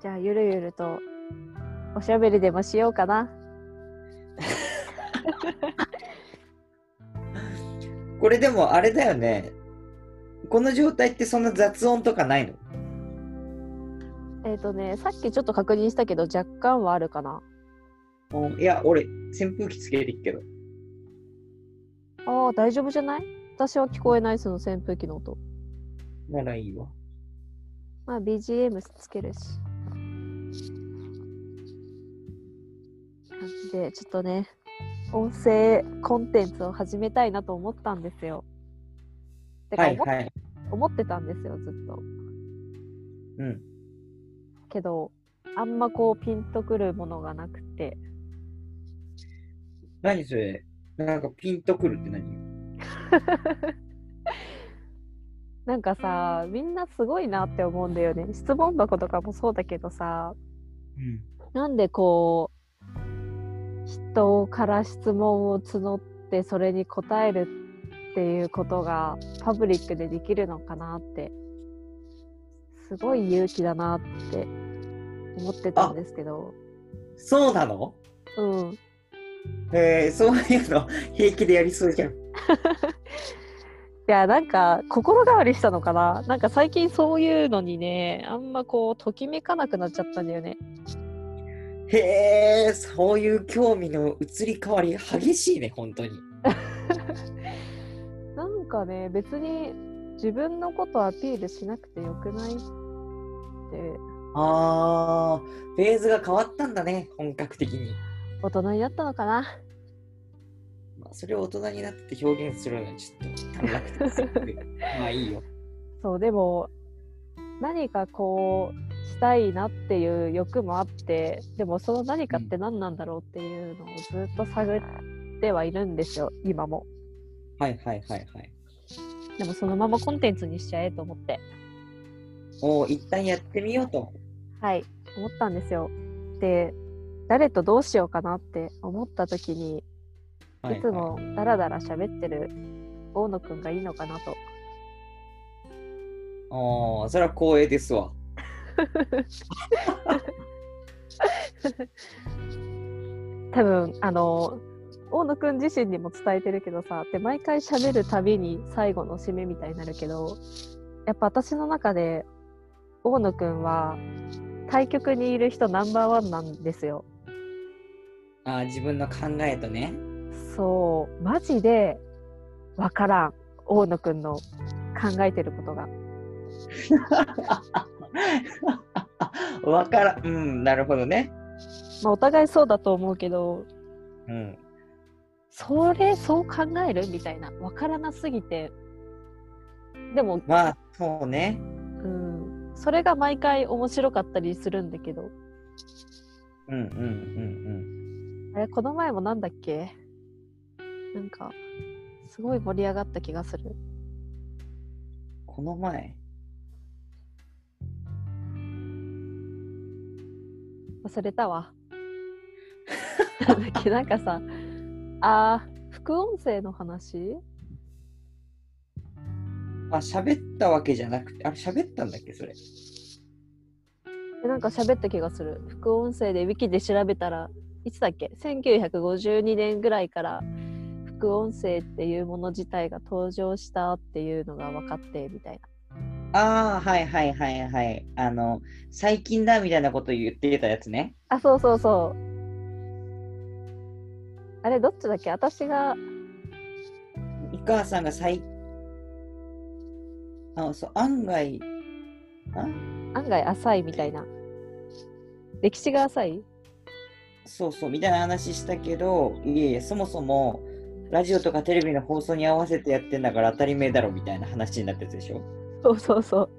じゃあゆるゆるとおしゃべりでもしようかな。これでもあれだよね。この状態ってそんな雑音とかないの？えっ、とね、さっきちょっと確認したけど若干はあるかな。うんいや、俺、扇風機つけてるけど。ああ、大丈夫じゃない？私は聞こえない、その扇風機の音。ならいいわ。まあ BGM つけるし。で、ちょっとね、音声コンテンツを始めたいなと思ったんですよ。てか思っはいはい。思ってたんですよ、ずっと。うん。けど、あんまこうピンとくるものがなくて。何それ？なんかピンとくるって何？なんかさ、みんなすごいなって思うんだよね。質問箱とかもそうだけどさ、うん。なんでこう人から質問を募ってそれに答えるっていうことがパブリックでできるのかなってすごい勇気だなって思ってたんですけど。そうなの？うん。えー、そういうの？平気でやりそうじゃん。いやなんか心変わりしたのかな？なんか最近そういうのにねあんまこうときめかなくなっちゃったんだよねへえ、そういう興味の移り変わり激しいね、本当に。なんかね別に自分のことアピールしなくてよくないってあー、フェーズが変わったんだね、本格的に。大人になったのかなまあ、それを大人になって表現するのはちょっと短絡的すぎて まあいいよ。そうでも何かこうしたいなっていう欲もあってでもその何かって何なんだろうっていうのをずっと探ってはいるんですよ今もはいはいはいはい。でもそのままコンテンツにしちゃえと思っておー一旦やってみようと。はい思ったんですよで誰とどうしようかなって思った時にはいいつもダラダラ喋ってる大野くんがいいのかなとおー、それは光栄ですわ。多分あの大野くん自身にも伝えてるけどさで毎回喋るたびに最後の締めみたいになるけどやっぱ私の中で大野くんは対局にいる人ナンバーワンなんですよ。あー自分の考えとね。そう。マジでわからん。大野くんの考えてることが わからん。うん、なるほどね。まあお互いそうだと思うけどうん。それそう考えるみたいなわからなすぎてでもまあ、そうね。うん、それが毎回面白かったりするんだけど、うんうんうんあれ、この前もなんだっけ？なんか、すごい盛り上がった気がする。うん。この前？忘れたわ。なんだっけなんかさ、あー、副音声の話？あ、喋ったわけじゃなくて、あれ喋ったんだっけ、それ？えなんか喋った気がする。副音声でウィキで調べたら、いつだっけ ?1952 年ぐらいから副音声っていうもの自体が登場したっていうのが分かってみたいな。ああ、はいはいはいはい。あの、最近だみたいなこと言ってたやつね。あ、そうそうそう。あれ、どっちだっけ？私が、井川さんが最、あ、そう、案外、あ？案外浅いみたいな。歴史が浅い？そうそう、みたいな話したけど、いえいえ、そもそも、ラジオとかテレビの放送に合わせてやってんだから当たり前だろみたいな話になったやつでしょ。そうそうそう。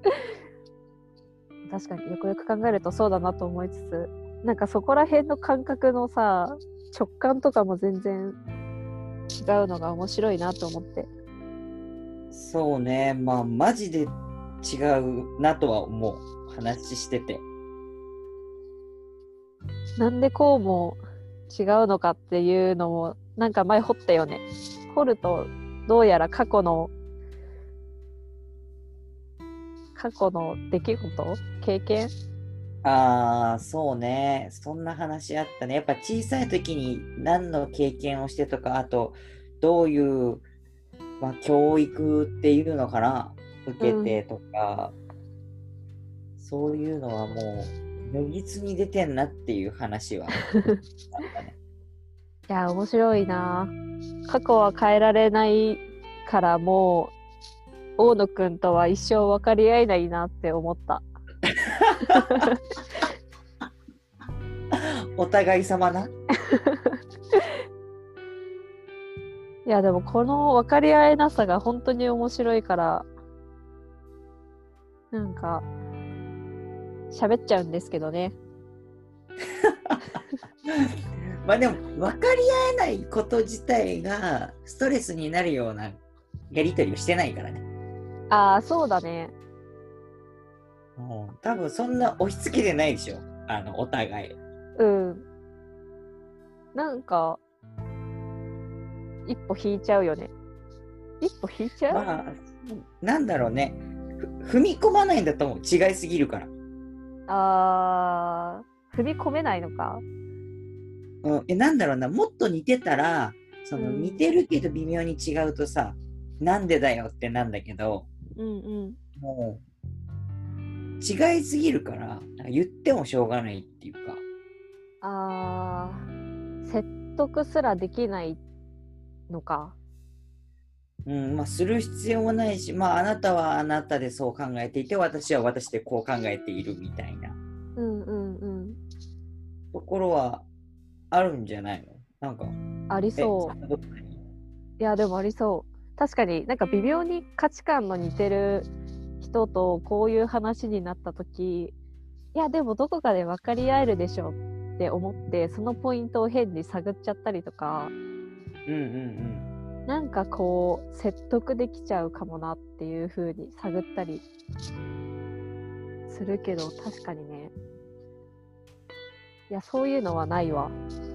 確かによくよく考えるとそうだなと思いつつ、なんかそこら辺の感覚のさ、直感とかも全然違うのが面白いなと思って。そうね、まあ、マジで違うなとは思う。話してて。なんでこうも違うのかっていうのもなんか前掘ったよね。掘るとどうやら過去の過去の出来事？経験？ああ、そうね。そんな話あったね。やっぱ小さい時に何の経験をしてとか、あと、どういう、まあ、教育っていうのかな、受けてとか、そういうのはもう、如実に出てんなっていう話はね。いや、面白いな。過去は変えられないからもう、大野くんとは一生分かり合えないなって思った。お互い様な？いや、でもこの分かり合えなさが本当に面白いから、なんか、喋っちゃうんですけどね。まあでも、分かり合えないこと自体がストレスになるようなやりとりをしてないからね。ああ、そうだね。もう多分そんな押し付けてないでしょ。あの、お互い。うん。なんか、一歩引いちゃうよね。一歩引いちゃう、まあ、なんだろうね。ふ踏み込まないんだと思う。違いすぎるから。あー、踏み込めないのか？うん、え、なんだろうな。もっと似てたら、そのうん似てるけど微妙に違うとさ、なんでだよってなんだけど、うんうん。もう、違いすぎるから、なんか言ってもしょうがないっていうか。あー、説得すらできないのか。うん、まあ、する必要もないし、まあ、あなたはあなたでそう考えていて、私は私でこう考えているみたいなうんうんうん。ところはあるんじゃないの？なんか、ありえそう。いや、でもありそう。確かになんか微妙に価値観の似てる人とこういう話になった時いやでもどこかで分かり合えるでしょって思ってそのポイントを変に探っちゃったりとかうんうんなんかこう説得できちゃうかもなっていう風に探ったりするけど確かにね。いやそういうのはないわ。うん。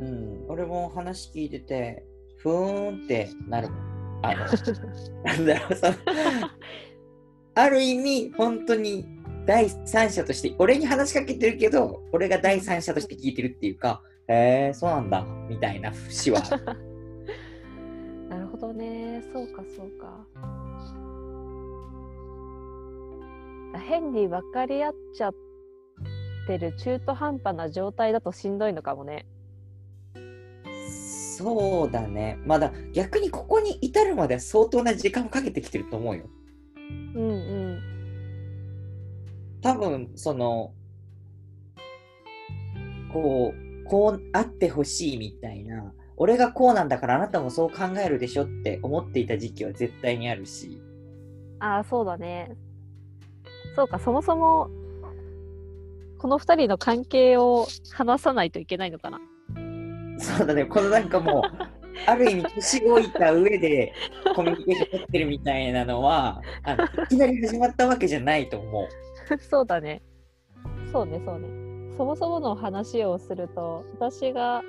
うん、俺も話聞いてて、ふーんってなる。あの、なんだろう、その、ある意味、本当に第三者として、俺に話しかけてるけど、俺が第三者として聞いてるっていうか、へえー、そうなんだ、みたいな節は。なるほどねそうかそうか変に分かり合っちゃってる中途半端な状態だとしんどいのかもねそうだね。まだ逆にここに至るまでは相当な時間をかけてきてると思うよ。うんうん多分、その、こう、こうあってほしいみたいな、俺がこうなんだからあなたもそう考えるでしょって思っていた時期は絶対にあるし。ああそうだねそうかそもそもこの2人の関係を話さないといけないのかなそうだね、このなんかもう、ある意味年老いた上でコミュニケーション取ってるみたいなのは、あのいきなり始まったわけじゃないと思う。そうだね。そうねそうね。そもそもの話をすると私が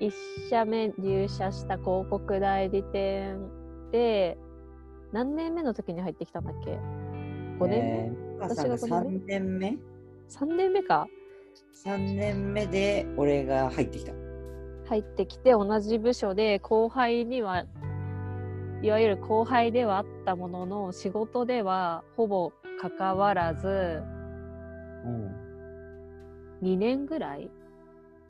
1社目入社した広告代理店で何年目の時に入ってきたんだっけ？5年？目、えー、私が五3年目？3年目か ?3 年目で俺が入ってきた。入ってきて同じ部署で後輩にはいわゆる後輩ではあったものの仕事ではほぼ関わらずうん。2年ぐらい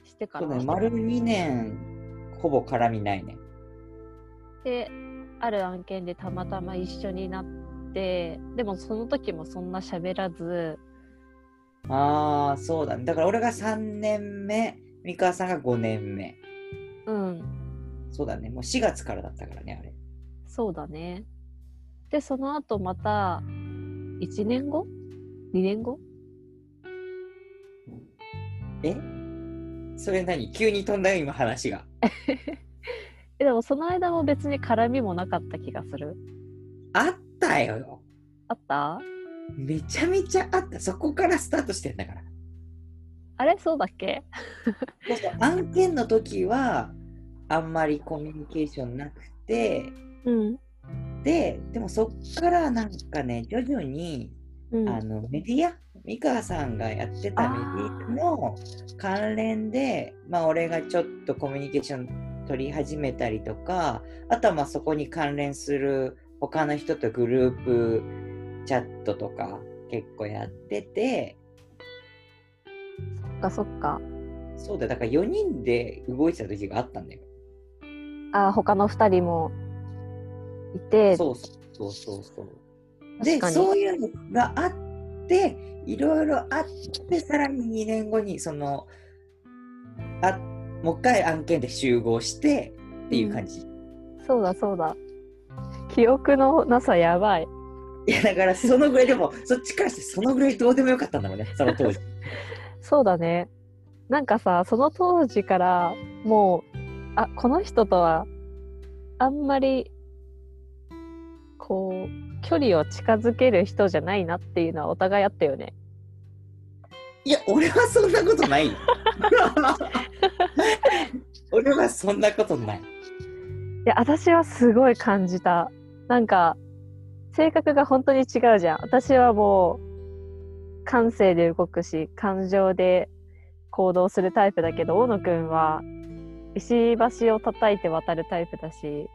してからそうだね、丸2年、ほぼ絡みないね。である案件でたまたま一緒になってでもその時もそんな喋らずああ、そうだね。だから俺が3年目、三河さんが5年目。うんそうだね。もう4月からだったからね、あれ。そうだねでその後また1年後？2年後？え？それ何？急に飛んだよ、今話が。えでもその間も別に絡みもなかった気がするあったよ。あった？めちゃめちゃあった。そこからスタートしてんだから。あれ？そうだっけ？案件の時は、あんまりコミュニケーションなくて、うん。で、でもそっからなんかね、徐々に、うん。あのメディア？美川さんがやってたメディアの関連でまあ俺がちょっとコミュニケーション取り始めたりとかあとはまあそこに関連する他の人とグループチャットとか結構やっててかそっか。そうだだから4人で動いてた時があったんだよ。あ他の2人もいて、そうそうそうそう。で確かにそういうのがあっていろいろあってさらに2年後にそのあもう一回案件で集合してっていう感じ、そうだそうだ。記憶のなさやばい。いやだからそのぐらいでもそっちからしてそのぐらいどうでもよかったんだろうねその当時そうだね。なんかさ、その当時からもう、あ、この人とはあんまり、こう、距離を近づける人じゃないなっていうのはお互いあったよね。いや俺はそんなことないよ 俺はそんなことないいや、私はすごい感じた。なんか、性格が本当に違うじゃん。私はもう、感性で動くし、感情で行動するタイプだけど、大野くんは、石橋を叩いて渡るタイプだし、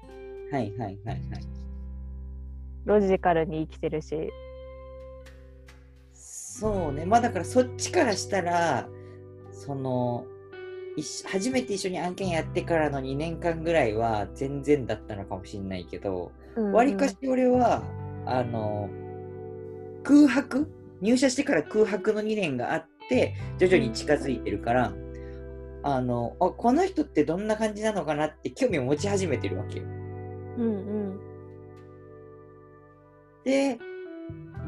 はいはいはいはい。ロジカルに生きてるし、そうね。まあだからそっちからしたらその初めて一緒に案件やってからの2年間ぐらいは全然だったのかもしれないけどわり、かし俺はあの空白入社してから空白の2年があって徐々に近づいてるから、あのあこの人ってどんな感じなのかなって興味を持ち始めてるわけよ。うんうん。で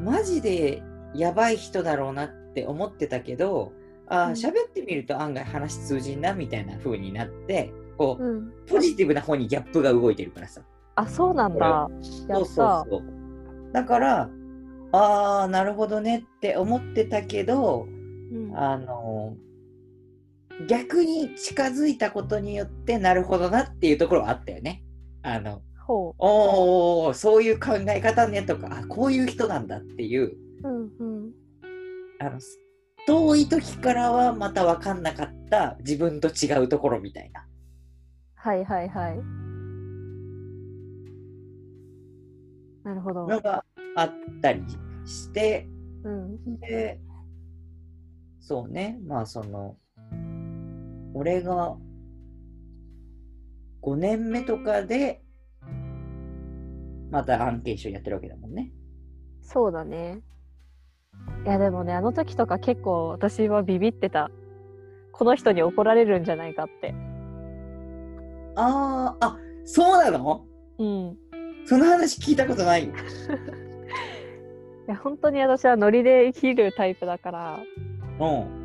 マジでやばい人だろうなって思ってたけどあ喋ってみると案外話通じんなみたいな風になってこううん、ポジティブな方にギャップが動いてるからさ。あ、そうなんだ。やそう。そうそうだからああなるほどねって思ってたけどうんあの逆に近づいたことによってなるほどなっていうところはあったよね。あのほおおそういう考え方ねとかあこういう人なんだっていうう。うんうん。あの遠い時からはまた分かんなかった自分と違うところみたいな。はいはいはい。なるほど。のがあったりしてうん。でそうねまあその俺が5年目とかでまた案件一緒にやってるわけだもんね。そうだね。いやでもね、あの時とか結構私はビビってた。この人に怒られるんじゃないかって。あーあそうなの？うん。いその話聞いたことないよ。や本当に私はノリで生きるタイプだから、うん。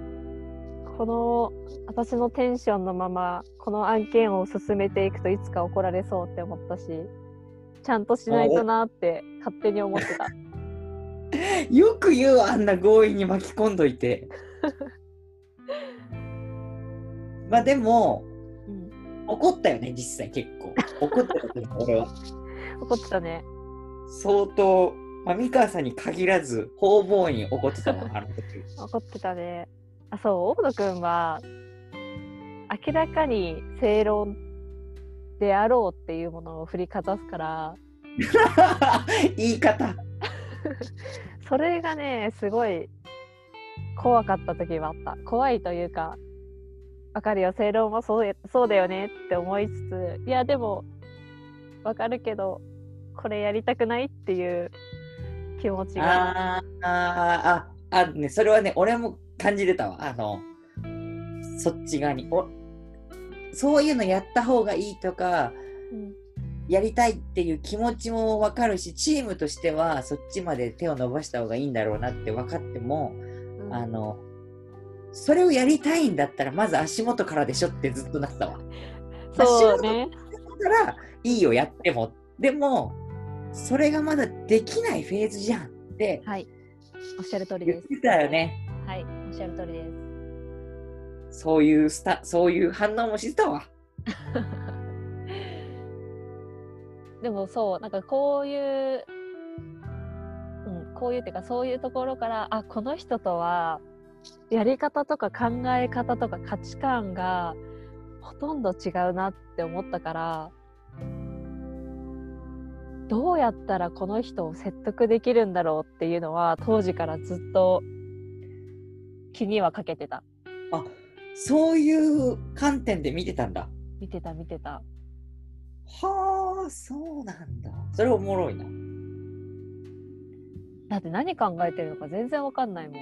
この私のテンションのままこの案件を進めていくといつか怒られそうって思ったしちゃんとしないとなって勝手に思ってた よく言うわあんな強引に巻き込んどいて。まあでもうん怒ったよね実際結構。怒ってたと思う俺は。怒ってたね相当、まあ、三川さんに限らず方々に怒ってたわあの時。怒ってたねあそう大野くんは明らかに正論であろうっていうものを振りかざすから 言い方。それがねすごい怖かった時はあった怖いというかわかるよ正論もそうやそうだよねって思いつついやでもわかるけどこれやりたくないっていう気持ちが。あーあーああねそれはね俺も感じてたわ。あのそっち側に。おそういうのやった方がいいとかうん。やりたいっていう気持ちも分かるしチームとしてはそっちまで手を伸ばした方がいいんだろうなって分かっても、うん。あのそれをやりたいんだったらまず足元からでしょってずっとなってたわ。そうね。だからいいよやっても。でもそれがまだできないフェーズじゃんってはいおっしゃる通りです言ってたよね。はいおっしゃる通りですそういうスタそういう反応もしてたわ。でもそうなんかこういう、うん、こういうっていうかそういうところからあこの人とはやり方とか考え方とか価値観がほとんど違うなって思ったからどうやったらこの人を説得できるんだろうっていうのは当時からずっと気にはかけてたあそういう観点で見てたんだ。見てた見てたはあ、そうなんだ。それおもろいな。だって何考えてるのか全然わかんないもん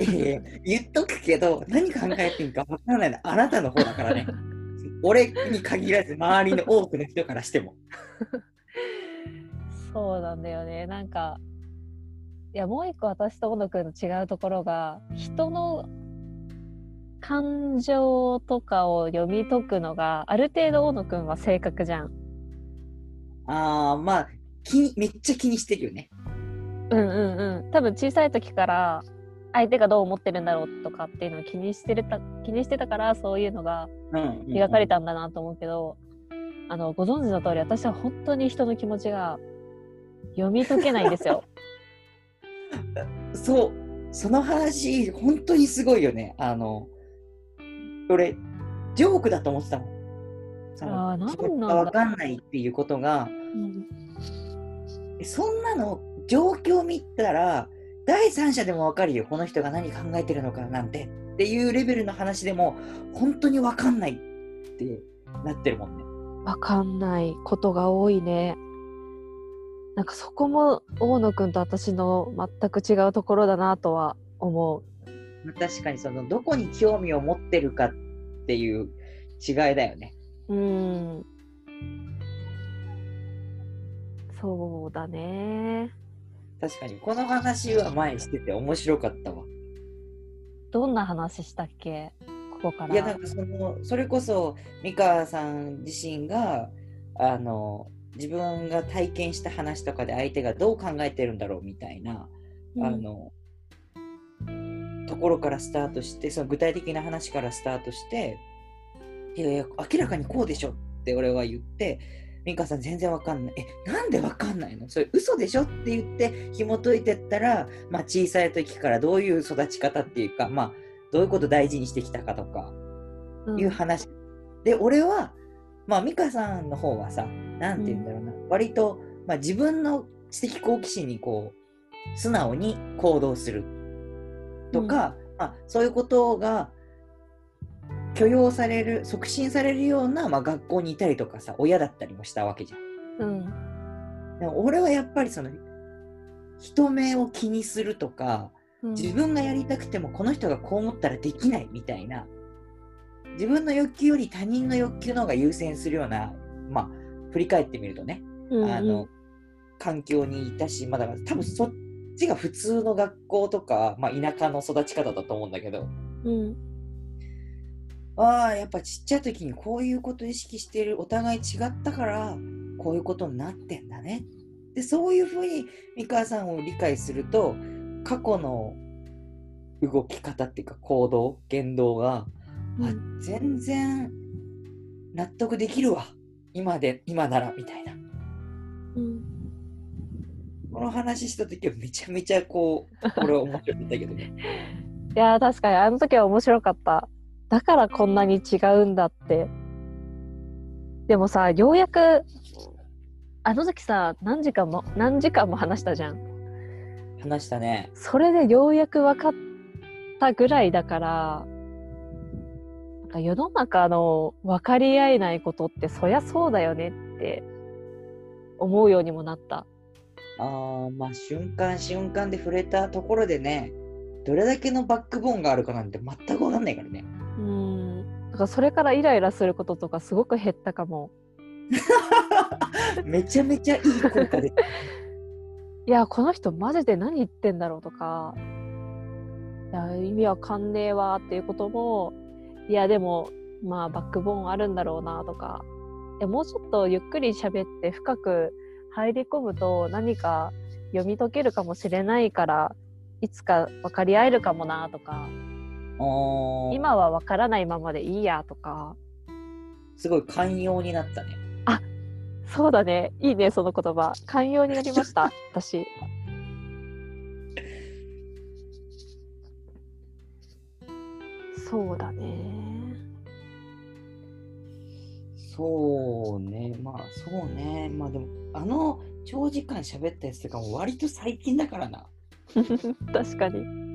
ええ言っとくけど、何考えてんかわからないのあなたの方だからね。俺に限らず、周りの多くの人からしても。そうなんだよねなんかいやもう一個私と小野くんの違うところが人の感情とかを読み解くのがある程度大野くんは正確じゃん。ああ、まあ気に、めっちゃ気にしてるよね。うんうんうん。多分小さい時から相手がどう思ってるんだろうとかっていうのを気にしてるた気にしてたからそういうのが。描かれたんだなと思うけど、あのご存知の通り私は本当に人の気持ちが読み解けないんですよ。そう、その話、本当にすごいよね。あの、俺、ジョークだと思ってたもん。そのあーなんなんだ自分かんないっていうことが、うんえそんなの状況見たら、第三者でもわかるよ。この人が何考えてるのかなんて。っていうレベルの話でも、本当にわかんないってなってるもんね。わかんないことが多いね。なんかそこも大野くんと私の全く違うところだなとは思う。まあ確かにその、どこに興味を持ってるかっていう違いだよね。うん。そうだね。確かに、この話は前してて面白かったわ。どんな話したっけ？ここから。いやなんかそのそれこそ美川さん自身があの自分が体験した話とかで相手がどう考えてるんだろうみたいな、うんあのところからスタートしてその具体的な話からスタートしていやいや明らかにこうでしょって俺は言って美川さん全然わかんない。えなんでわかんないの？それ嘘でしょって言って紐解いてったら、まあ、小さい時からどういう育ち方っていうかまあどういうことを大事にしてきたかとかうん。いう話。で、俺は、まあ、美香さんの方はさ、なんて言うんだろうな、割と、まあ、自分の知的好奇心にこう、素直に行動するとか、まあ、そういうことが許容される、促進されるような、まあ、学校にいたりとかさ、親だったりもしたわけじゃん。うん。でも俺はやっぱりその、人目を気にするとか、うん自分がやりたくてもこの人がこう思ったらできないみたいな自分の欲求より他人の欲求の方が優先するようなまあ振り返ってみるとね、うんあの環境にいたしまあだから多分そっちが普通の学校とか、まあ、田舎の育ち方だと思うんだけどうんああやっぱちっちゃい時にこういうこと意識してるお互い違ったからこういうことになってんだね。でそういうふうに美川さんを理解すると過去の動き方っていうか行動言動が、あうん。全然納得できるわ。今で今ならみたいな。うん。この話した時はめちゃめちゃこうこれは面白かったけどね。いやー確かにあの時は面白かっただからこんなに違うんだって。でもさようやくあの時さ何時間も何時間も話したじゃん。話したね。それでようやく分かったぐらいだからなんか世の中の分かり合えないことってそりゃそうだよねって思うようにもなった。あーまあ瞬間瞬間で触れたところでねどれだけのバックボーンがあるかなんて全く分かんないからねからそれからイライラすることとかすごく減ったかも。めちゃめちゃいい効果で。いやこの人マジで何言ってんだろうとか。いや意味わかんねえわっていうこともいやでもまあバックボーンあるんだろうなとか。いやもうちょっとゆっくり喋って深く入り込むと何か読み解けるかもしれないからいつか分かり合えるかもなとか今は分からないままでいいやとかそうだね。いいね、その言葉。寛容になりました、私。そうだね。そうね、まあそうね、まあでも、あの長時間喋ったやつとかも割と最近だからな。確かに。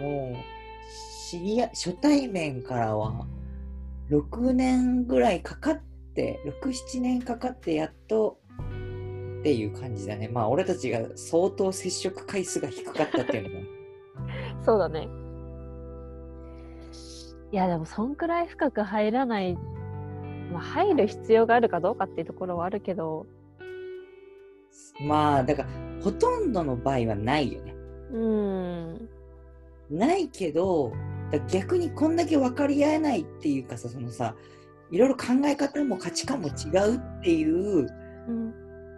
うん、もう、知り合初対面からは、6年ぐらいかかって、6、7年かかってやっとっていう感じだね。まあ俺たちが相当接触回数が低かったっていうのも。そうだね。いや、でも、そんくらい深く入らない、まあ、入る必要があるかどうかっていうところはあるけど、まあだから、ほとんどの場合はないよね。うーん、ないけど、だ逆にこんだけ分かり合えないっていうかさ、そのさ、いろいろ考え方も価値観も違うっていう、うん、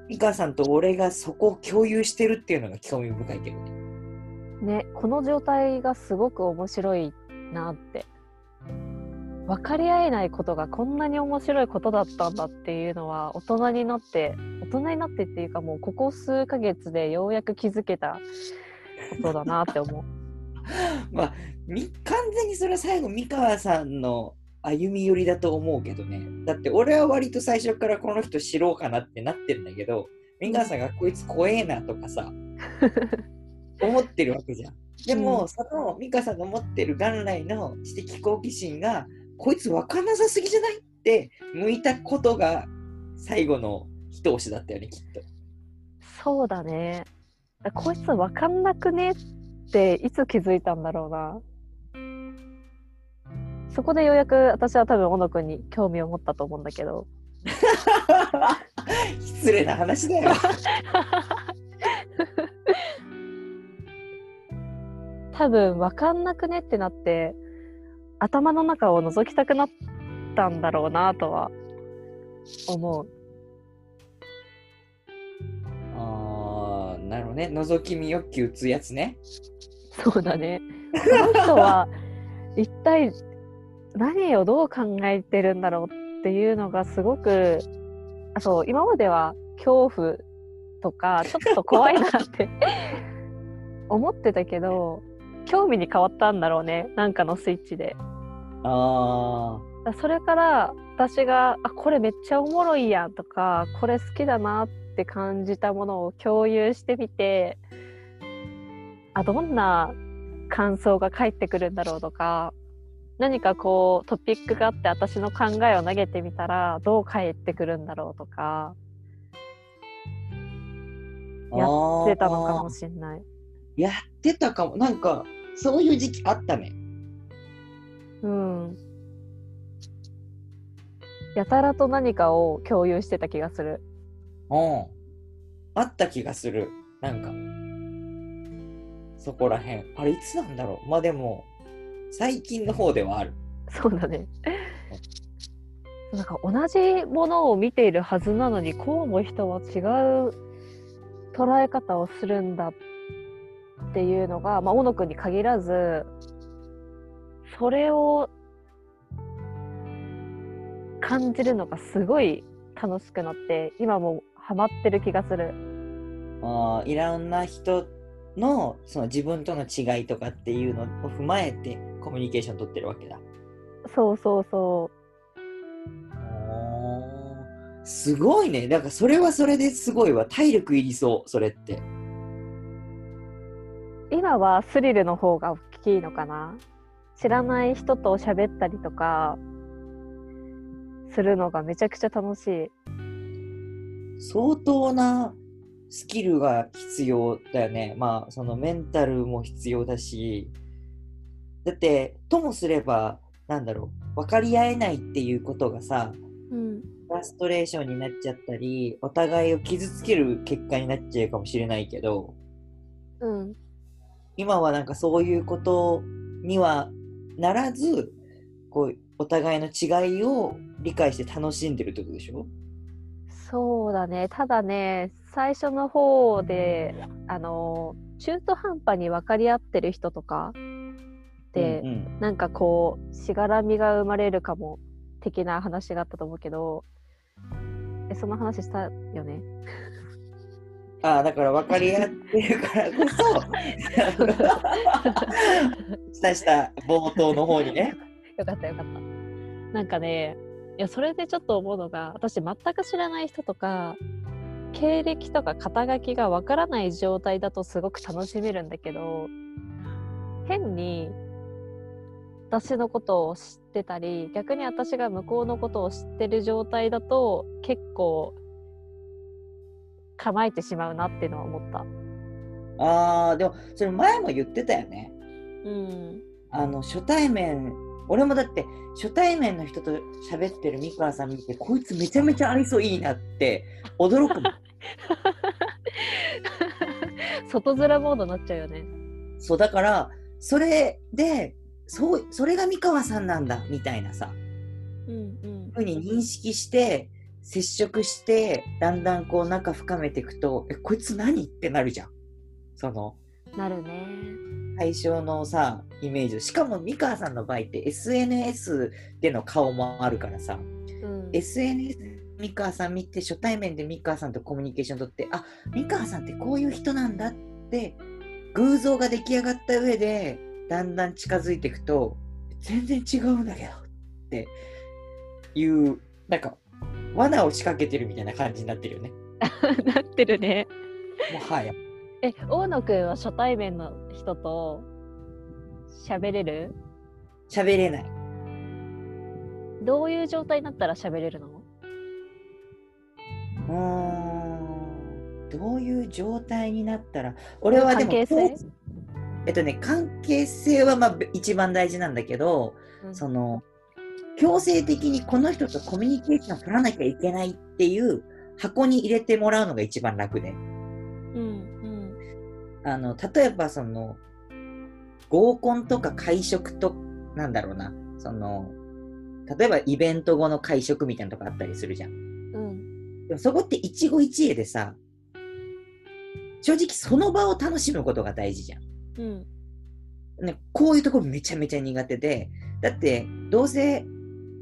美香さんと俺がそこを共有してるっていうのが興味深いけどね。ね、この状態がすごく面白いなって。分かり合えないことがこんなに面白いことだったんだっていうのは大人になって大人になってっていうかもうここ数ヶ月でようやく気づけたことだなって思う。まあ、み完全にそれは最後、美川さんの歩み寄りだと思うけどね。だって俺は割と最初からこの人知ろうかなってなってるんだけど、美川さんがこいつ怖えなとかさ、思ってるわけじゃん。でも、うんその美香さんが持ってる元来の知的好奇心が、こいつ分かんなさすぎじゃないって向いたことが最後の一押しだったよね、きっと。そうだね。こいつ分かんなくねっていつ気づいたんだろうな。そこでようやく私は多分小野くんに興味を持ったと思うんだけど。失礼な話だよ。多分分かんなくねってなって頭の中を覗きたくなったんだろうなとは思う。あーなるほどね。覗き見欲求打つやつね。そうだね。この人は 一体何をどう考えてるんだろうっていうのがすごくあそう今までは恐怖とかちょっと怖いなって 思ってたけど興味に変わったんだろうねなんかのスイッチで。あだそれから私があこれめっちゃおもろいやんとかこれ好きだなって感じたものを共有してみてあどんな感想が返ってくるんだろうとか何かこうトピックがあって私の考えを投げてみたらどう返ってくるんだろうとかーやあー出たのかもしんない。やってたかも。なんか、そういう時期あったね。うん。やたらと何かを共有してた気がする。うん。あった気がする。なんか。そこらへん。あれ、いつなんだろう。まあでも、最近の方ではある。そうだね。なんか同じものを見ているはずなのにこうも人は違う捉え方をするんだっていうのが、まあ、小野くんに限らずそれを感じるのがすごい楽しくなって今もハマってる気がする。あーいろんな人のその自分との違いとかっていうのを踏まえてコミュニケーション取ってるわけだ。そうそうそう。すごいね。だからそれはそれですごいわ。体力いりそう、それって。今はスリルの方が大きいのかな？知らない人と喋ったりとかするのがめちゃくちゃ楽しい相当なスキルが必要だよね。まあ、そのメンタルも必要だし、だって、ともすれば、なんだろう、分かり合えないっていうことがさ、うん。フラストレーションになっちゃったり、お互いを傷つける結果になっちゃうかもしれないけど、うん。今はなんかそういうことにはならず、こう、お互いの違いを理解して楽しんでるってことでしょ？そうだね。ただね最初の方であの中途半端に分かり合ってる人とかで、うんうん。なんかこうしがらみが生まれるかも的な話があったと思うけどえその話したよね？ああ、だから分かり合ってるからこそ、したした冒頭の方にね。よかったよかった。なんかねいやそれでちょっと思うのが私全く知らない人とか経歴とか肩書きがわからない状態だとすごく楽しめるんだけど変に私のことを知ってたり逆に私が向こうのことを知ってる状態だと結構構えてしまうなっていうのは思った。ああ、でもそれ前も言ってたよね。うん、あの初対面、俺もだって初対面の人と喋ってる三川さん見て、こいつめちゃめちゃ愛想いいなって驚くもん。外面モードになっちゃうよね。そうだから、それで、そう、それが三河さんなんだみたいなさ、うんうんふうに認識して、接触して、だんだんこう仲深めていくと、え、こいつ何ってなるじゃん。その、なるね。対象のさ、イメージ。しかも三河さんの場合って SNS での顔もあるからさ、うん、SNS 三河さん見て初対面で三河さんとコミュニケーション取ってあ三河さんってこういう人なんだって偶像が出来上がった上でだんだん近づいていくと全然違うんだけどっていうなんか罠を仕掛けてるみたいな感じになってるよね なってるね。もはやえ、大野くんは初対面の人と喋れる？喋れない。どういう状態になったら喋れるの？うーん。どういう状態になったら？俺はでも関係性？えっとね関係性はまあ一番大事なんだけどうん。その強制的にこの人とコミュニケーション取らなきゃいけないっていう箱に入れてもらうのが一番楽で。うんあの例えばその合コンとか会食となんだろうな。その例えばイベント後の会食みたいなのとかあったりするじゃん。うん。うんでもそこって一期一会でさ正直その場を楽しむことが大事じゃん。うん。ね、こういうところめちゃめちゃ苦手で、だって、どうせ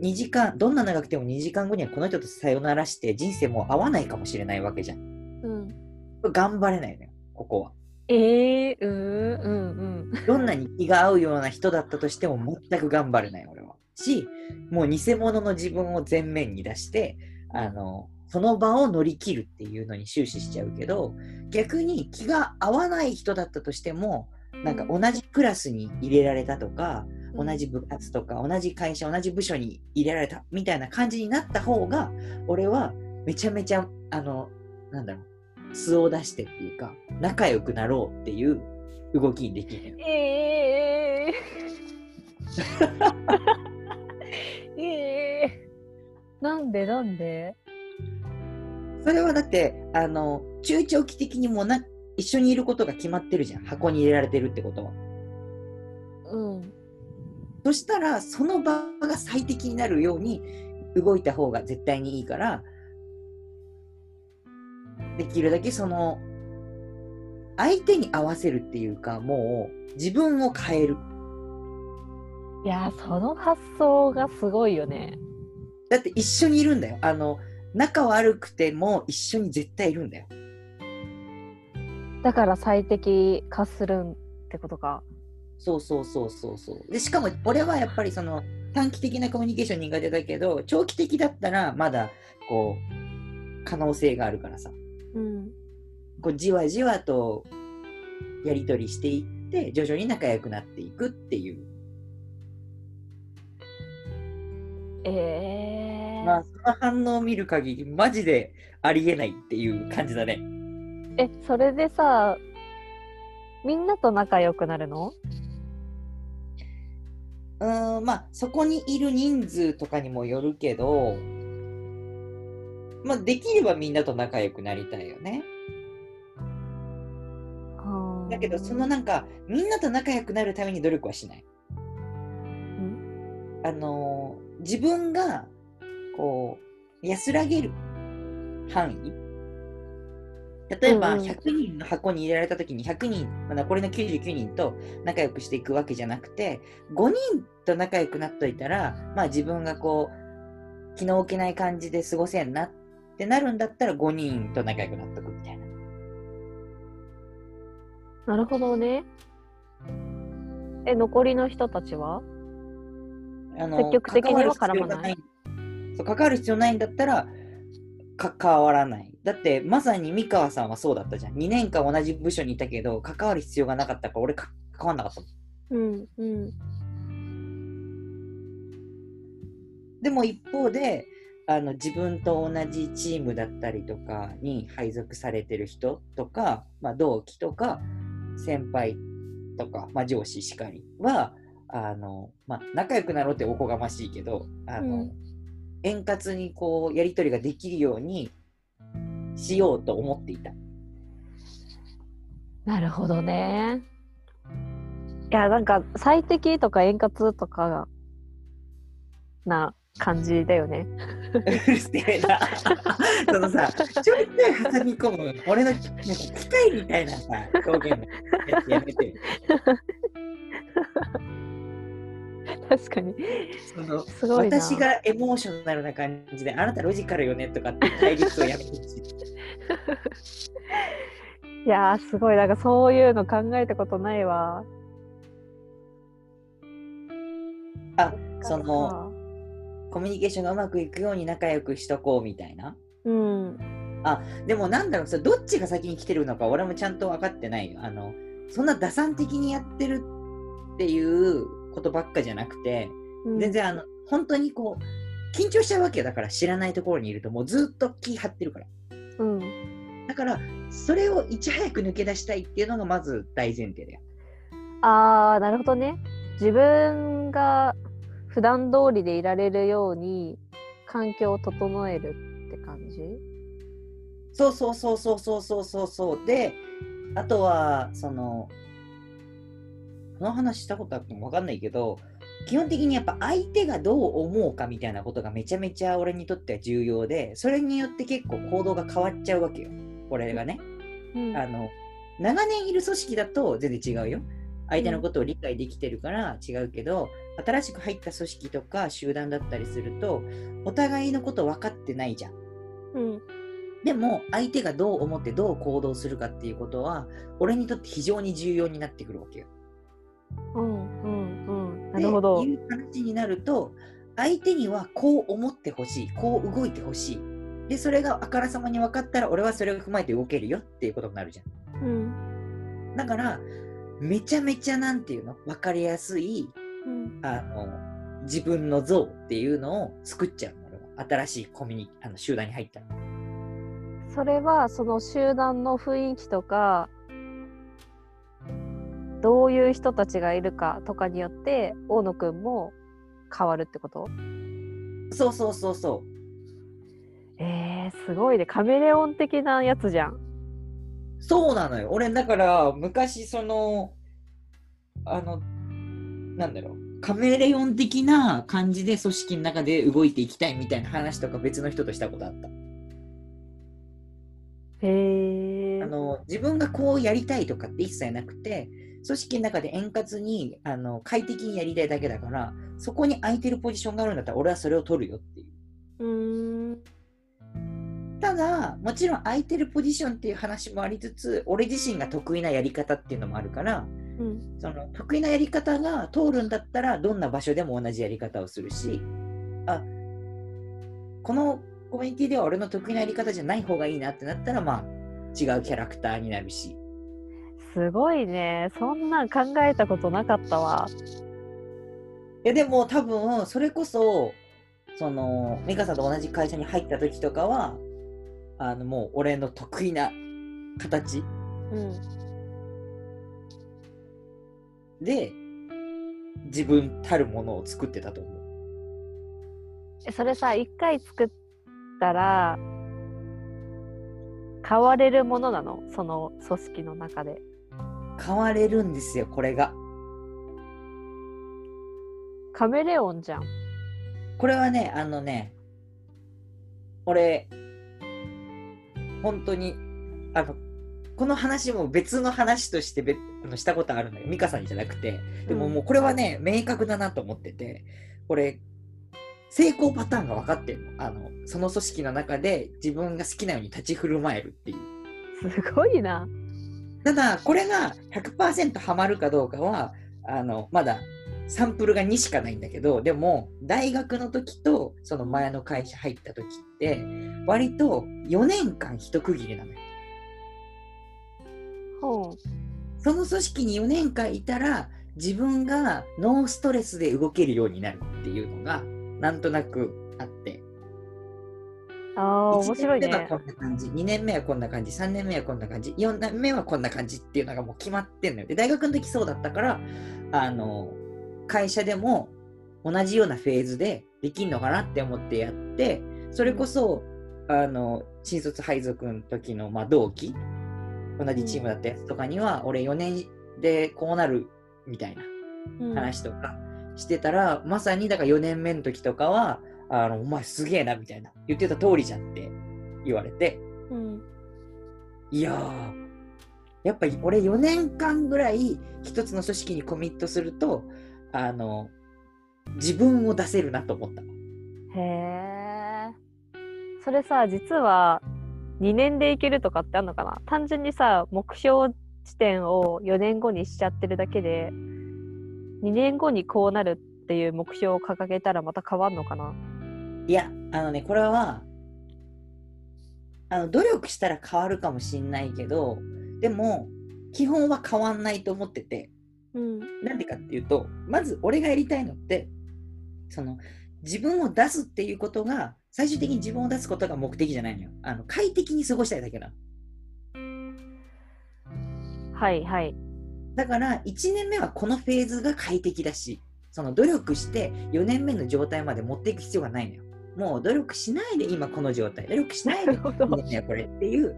2時間、どんな長くても2時間後にはこの人とさよならして人生もう合わないかもしれないわけじゃん。うん。頑張れないのよ、ここは。えー、うんうんうんどんなに気が合うような人だったとしても全く頑張れない、俺は。し、もう偽物の自分を前面に出して、あの、その場を乗り切るっていうのに終始しちゃうけど、逆に気が合わない人だったとしても、なんか同じクラスに入れられたとか、同じ部活とか同じ会社同じ部署に入れられたみたいな感じになった方が俺はめちゃめちゃあのなんだろう素を出してっていうか仲良くなろうっていう動きにできるのよえー、えー、なんでなんで？それはだってあの中長期的にもな一緒にいることが決まってるじゃん。箱に入れられてるってことは。うん。そしたらその場が最適になるように動いた方が絶対にいいからできるだけその相手に合わせるっていうかもう自分を変える。いやーその発想がすごいよね。だって一緒にいるんだよ。あの仲悪くても一緒に絶対いるんだよ。だから最適化するんってことか。そうそうそうそうそう。でしかも俺はやっぱりその短期的なコミュニケーション苦手だけど長期的だったらまだこう可能性があるからさうん。こうじわじわとやり取りしていって徐々に仲良くなっていくっていう、えー。まあその反応を見る限りマジでありえないっていう感じだね。えそれでさみんなと仲良くなるの？うーんまあそこにいる人数とかにもよるけどまあできればみんなと仲良くなりたいよね。だけどそのなんかみんなと仲良くなるために努力はしない。ん？あのー自分がこう安らげる範囲。例えばうんうん。100人の箱に入れられた時に100人、まあ残りの99人と仲良くしていくわけじゃなくて5人と仲良くなっといたら、まあ、自分がこう気の置けない感じで過ごせんなっってなるんだったら5人と仲良くなっとくみたいな。なるほどね。え、残りの人たちは？あの積極的には絡まない？そう関わる必要ないんだったら関わらない。だってまさに三河さんはそうだったじゃん。2年間同じ部署にいたけど関わる必要がなかったから俺か関わんなかった。うんうん。でも一方であの自分と同じチームだったりとかに配属されてる人とか、まあ、同期とか先輩とか、まあ、上司しかりはあの、まあ、仲良くなろうっておこがましいけどあの、うん円滑にこうやり取りができるようにしようと思っていた。なるほどね。いや、なんか最適とか円滑とかな感じだよね。うるせえな。そのさ、ちょいちょい挟み込む、俺のなんか機械みたいなさ、表現のやつやめて。確かに。そのすごいな。私がエモーショナルな感じで、あなたロジカルよねとかって対立をやめてほしい。いやー、すごい。なんかそういうの考えたことないわ。あ、その、コミュニケーションがうまくいくように仲良くしとこうみたいな。うん。でもなんだろう、それどっちが先に来てるのか俺もちゃんと分かってないよ。あの、そんな打算的にやってるっていうことばっかじゃなくて、うん全然あの、本当にこう、緊張しちゃうわけよ。だから知らないところにいると、もうずっと気張ってるから。うん。だから、それをいち早く抜け出したいっていうのがまず大前提だよ。あー、なるほどね。自分が普段通りでいられるように環境を整えるって感じ？そうそうそうそうそうそうそうそう。で、あとは、その、この話したことあってもわかんないけど、基本的にやっぱ相手がどう思うかみたいなことがめちゃめちゃ俺にとっては重要で、それによって結構行動が変わっちゃうわけよ。これがね。うんあの、長年いる組織だと全然違うよ。相手のことを理解できてるから違うけど、新しく入った組織とか集団だったりすると、お互いのこと分かってないじゃん。うん。でも相手がどう思ってどう行動するかっていうことは俺にとって非常に重要になってくるわけよ。うん。うん。うん。なでるほど。いう話になると相手にはこう思ってほしいこう動いてほしいでそれがあからさまに分かったら俺はそれを踏まえて動けるよっていうことになるじゃん。うん。だからめちゃめちゃなんていうの分かりやすいうん。あの自分の像っていうのを作っちゃうの新しいコミュニあの集団に入ったら。それはその集団の雰囲気とかどういう人たちがいるかとかによって大野くんも変わるってこと？そうそうそうそう。えー、すごいねカメレオン的なやつじゃん。そうなのよ。俺、だから、昔、その、あの、なんだろう、カメレオン的な感じで組織の中で動いていきたいみたいな話とか別の人としたことあった。へえあの、自分がこうやりたいとかって一切なくて、組織の中で円滑にあの快適にやりたいだけだから、そこに空いてるポジションがあるんだったら俺はそれを取るよっていう。うただ、もちろん空いてるポジションっていう話もありつつ、俺自身が得意なやり方っていうのもあるから、うん。その得意なやり方が通るんだったらどんな場所でも同じやり方をするしあこのコミュニティでは俺の得意なやり方じゃない方がいいなってなったらまあ違うキャラクターになるし。すごいね。そんなん考えたことなかったわ。いやでも多分それこそその美香さんと同じ会社に入った時とかはあのもう俺の得意な形うんで自分たるものを作ってたと思う。えそれさ一回作ったら変われるものなの？その組織の中で。変われるんですよこれが。カメレオンじゃん。これはね、あのね、俺、本当に、あの、この話も別の話として別あのしたことあるんだよ。美香さんにじゃなくて。でももうこれはね、明確だなと思ってて、これ、成功パターンが分かってるのあのその組織の中で自分が好きなように立ち振る舞えるっていうすごいな。ただこれが100%ハマるかどうかはあのまだサンプルが2しかないんだけどでも大学の時とその前の会社入った時って割と4年間一区切りなのよほその組織に4年間いたら自分がノーストレスで動けるようになるっていうのがなんとなくあってう。ああ、面白い1年目はね。こんな感じ、2年目はこんな感じ、3年目はこんな感じ、4年目はこんな感じっていうのがもう決まってんのよ。で、大学の時そうだったから、あの、会社でも同じようなフェーズでできんのかなって思ってやって、それこそ、あの、新卒配属の時の、まあ、同期、同じチームだったやつとかには、俺4年でこうなるみたいなうん話とかしてたら、まさにだから4年目の時とかは、あの、お前すげえなみたいな、言ってた通りじゃんって言われて、うん。いやー、やっぱり俺4年間ぐらい一つの組織にコミットすると、あの、自分を出せるなと思った。へえ。それさ、実は2年でいけるとかってあるのかな？単純にさ、目標地点を4年後にしちゃってるだけで、2年後にこうなるっていう目標を掲げたらまた変わんのかな？いや、あのね、これは、あの、努力したら変わるかもしんないけど、でも、基本は変わんないと思ってて、うん。なんでかっていうと、まず俺がやりたいのって、その、自分を出すっていうことが、最終的に自分を出すことが目的じゃないのよ。あの、快適に過ごしたいだけなの。はいはい。だから、1年目はこのフェーズが快適だし、その努力して4年目の状態まで持っていく必要がないのよ。もう努力しないで今この状態、努力しないでなるほど2年目はこれっていう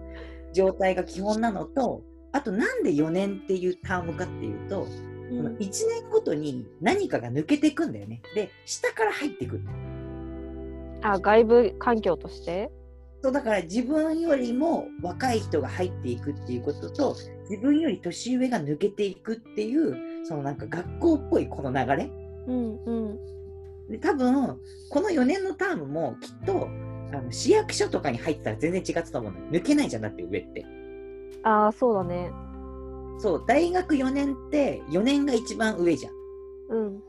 状態が基本なのと、あとなんで4年っていうタームかっていうと、うそのん1年ごとに何かが抜けていくんだよね。で、下から入ってくる。あ、外部環境として？そうだから自分よりも若い人が入っていくっていうことと、自分より年上が抜けていくっていう、そのなんか学校っぽいこの流れ。うんうん。で多分この4年のタームもきっとあの市役所とかに入ってたら全然違ったと思うのよ。抜けないじゃんだって上って。ああ、そうだね。そう、大学4年って4年が一番上じゃん。うん。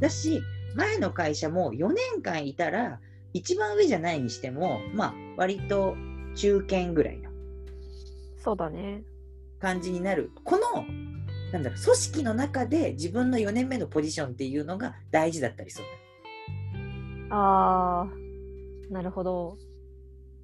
だし、前の会社も4年間いたら、一番上じゃないにしても、まあ、割と中堅ぐらいのそうだね。感じになる。この、なんだろう、組織の中で自分の4年目のポジションっていうのが大事だったりする。ああ、なるほど。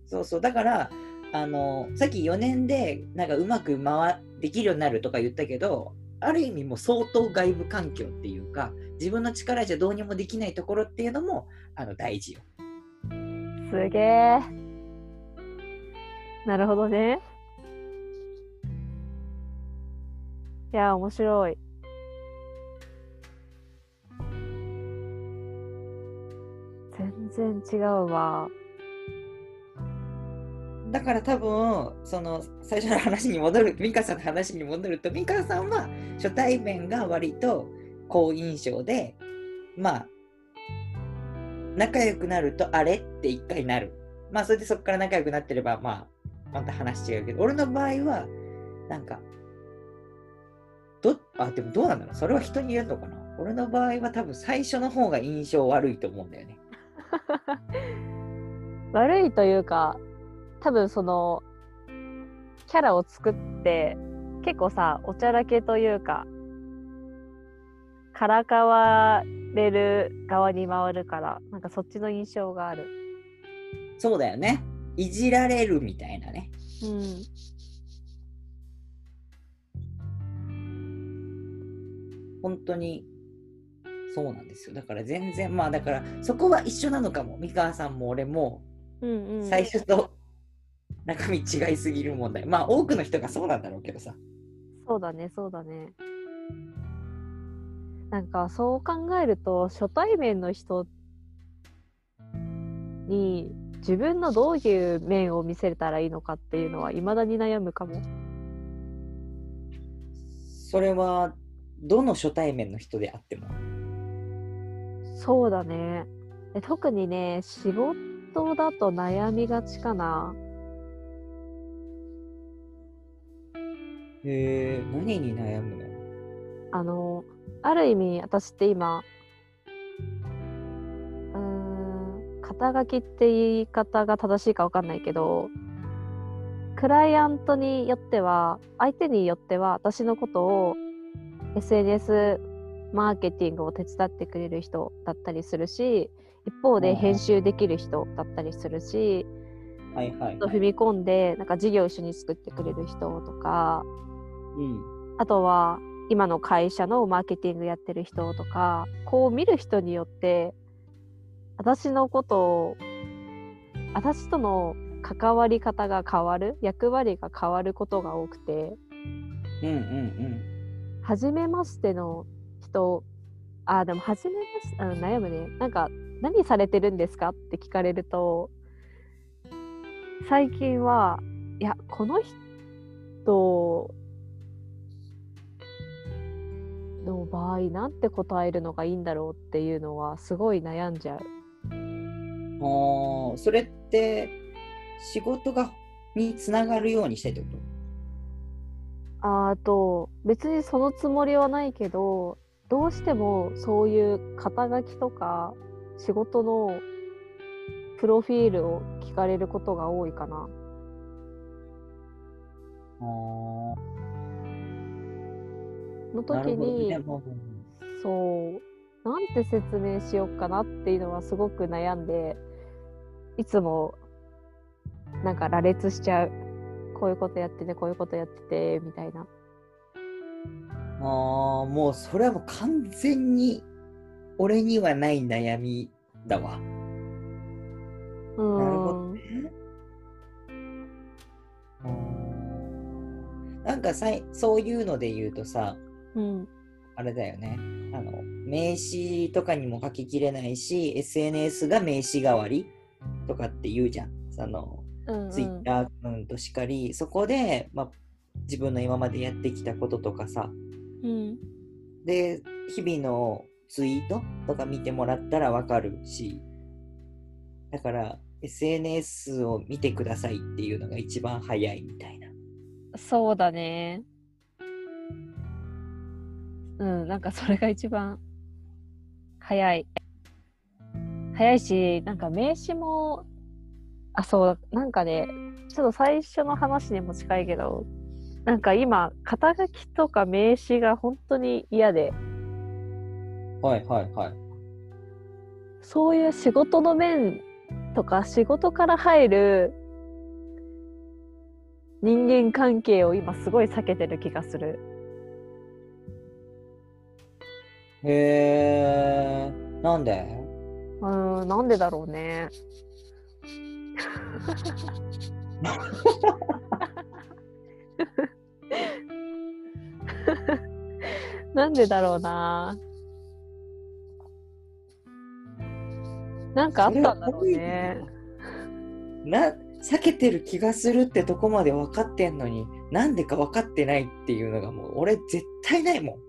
そうそう。だから、あの、さっき4年で、なんかうまく回できるようになるとか言ったけど、ある意味もう相当外部環境っていうか、自分の力じゃどうにもできないところっていうのも、あの、大事よ。すげえ。なるほどね。いや、面白い。全然違うわ。だから多分その最初の話に戻る美香さんの話に戻ると美香さんは初対面が割と好印象でまあ仲良くなるとあれって一回なる。まあそれでそこから仲良くなってればまあまた話違うけど俺の場合はなんかどあでもどうなんだろう。それは人に言えるのかな。俺の場合は多分最初の方が印象悪いと思うんだよね。悪いというか、多分その、キャラを作って、結構さ、おちゃらけというか、からかわれる側に回るから、なんかそっちの印象がある。そうだよねいじられるみたいなねうん。本当にそうなんですよ。だから全然、まあだからそこは一緒なのかも。三河さんも俺も。最初と中身違いすぎる問題。まあ多くの人がそうなんだろうけどさ。そうだね、そうだね。なんかそう考えると初対面の人に自分のどういう面を見せたらいいのかっていうのは未だに悩むかも。それはどの初対面の人であっても。そうだね。で特にね、仕事だと悩みがちかな。へえ、何に悩むの？あの、ある意味、私って今、うーん、肩書きって言い方が正しいか分かんないけど、クライアントによっては、相手によっては、私のことを SNS マーケティングを手伝ってくれる人だったりするし、一方で編集できる人だったりするし、はいはい、踏み込んで、なんか事業を一緒に作ってくれる人とか、うん。あとは今の会社のマーケティングやってる人とかこう見る人によって私のことを私との関わり方が変わる役割が変わることが多くてうんうん初めましての人あでも初めまして悩むねなんか何されてるんですかって聞かれると最近はいやこの人の場合なんて答えるのがいいんだろうっていうのはすごい悩んじゃう。うん。ああ、それって仕事がにつながるようにしてってこと？あと別にそのつもりはないけどどうしてもそういう肩書きとか仕事のプロフィールを聞かれることが多いかな。あの時に、ね。そうなんて説明しようかなっていうのはすごく悩んでいつもなんか羅列しちゃうこういうことやっててこういうことやっててみたいなああ、もうそれはもう完全に俺にはない悩みだわ。うなるほどんね。なんかさいそういうので言うとさ、うんあれだよね。あの、名刺とかにも書ききれないし、SNS が名刺代わりとかって言うじゃん。その、うんうんツイッターアカウントしかり、そこで、まあ、自分の今までやってきたこととかさ、うんで、日々のツイートとか見てもらったらわかるし、だから、SNS を見てくださいっていうのが一番早いみたいな。そうだねうんなんかそれが一番早い早いしなんか名刺もあそうなんかねちょっと最初の話にも近いけどなんか今肩書きとか名刺が本当に嫌ではいはいはい。そういう仕事の面とか仕事から入る人間関係を今すごい避けてる気がする。へー、なんで？うーん、なんでだろうね。なんでだろうな。なんかあったんだろうね。な避けてる気がするってとこまで分かってんのになんでか分かってないっていうのがもう俺絶対ないもん。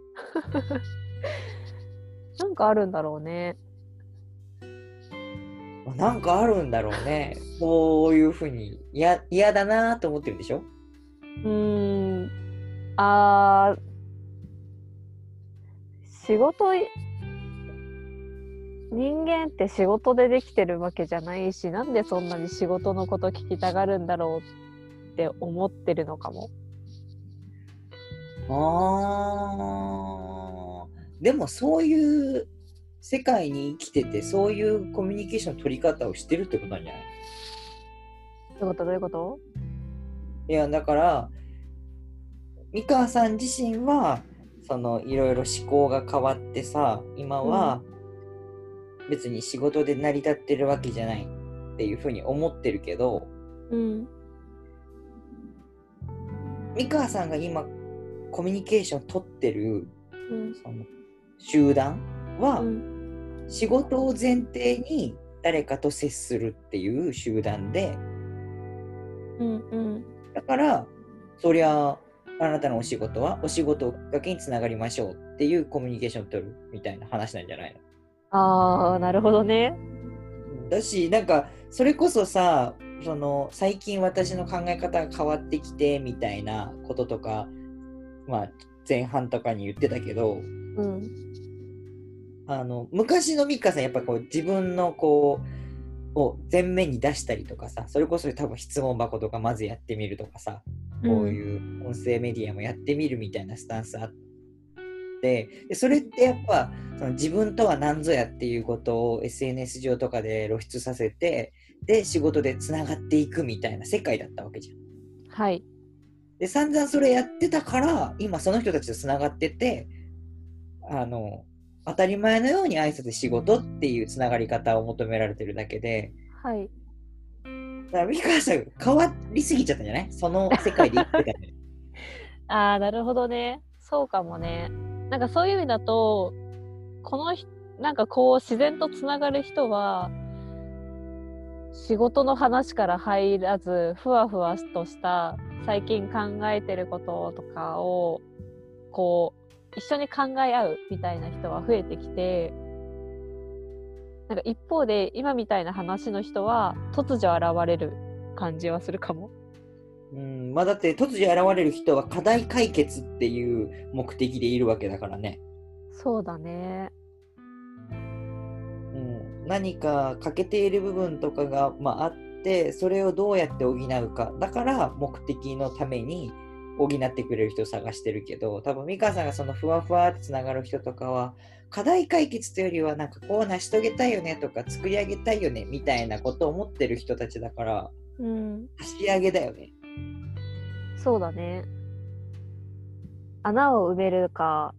なんかあるんだろうね。なんかあるんだろうね。こういうふうに嫌嫌だなと思ってるでしょ？うーん。あー仕事い、人間って仕事でできてるわけじゃないし、なんでそんなに仕事のこと聞きたがるんだろうって思ってるのかも。あーでもそういう世界に生きててそういうコミュニケーションの取り方をしてるってことなんじゃない？どういうこと？どういうこと？いやだから三川さん自身はそのいろいろ思考が変わってさ今は別に仕事で成り立ってるわけじゃないっていうふうに思ってるけどうん。三川さんが今コミュニケーション取ってるうん。その集団はうん。仕事を前提に誰かと接するっていう集団でうん。うん。だからそりゃあなたのお仕事はお仕事だけにつながりましょうっていうコミュニケーションを取るみたいな話なんじゃないの？ああ、なるほどね。だしなんかそれこそさその最近私の考え方が変わってきてみたいなこととか、まあ、前半とかに言ってたけどうん。あの昔のミカさんやっぱこう自分のこうを前面に出したりとかさそれこそ多分質問箱とかまずやってみるとかさこういう音声メディアもやってみるみたいなスタンスあってでそれってやっぱその自分とは何ぞやっていうことを SNS 上とかで露出させてで仕事でつながっていくみたいな世界だったわけじゃん。はい。で散々それやってたから今その人たちとつながっててあの当たり前のように挨拶仕事っていうつながり方を求められてるだけではい。だから美川さん変わりすぎちゃったんじゃない？その世界で生きてた ああなるほどね。そうかもね。なんかそういう意味だとこのひなんかこう自然とつながる人は仕事の話から入らずふわふわとした最近考えてることとかをこう一緒に考え合うみたいな人は増えてきてなんか一方で今みたいな話の人は突如現れる感じはするかも。うんまあだって突如現れる人は課題解決っていう目的でいるわけだからね。そうだね。うん、何か欠けている部分とかが、まあ、あってそれをどうやって補うかだから目的のために補ってくれる人を探してるけど多分美香さんがそのふわふわってつながる人とかは課題解決というよりはなんかこう成し遂げたいよねとか作り上げたいよねみたいなことを思ってる人たちだからうん、足上げだよね。そうだね。穴を埋めるか、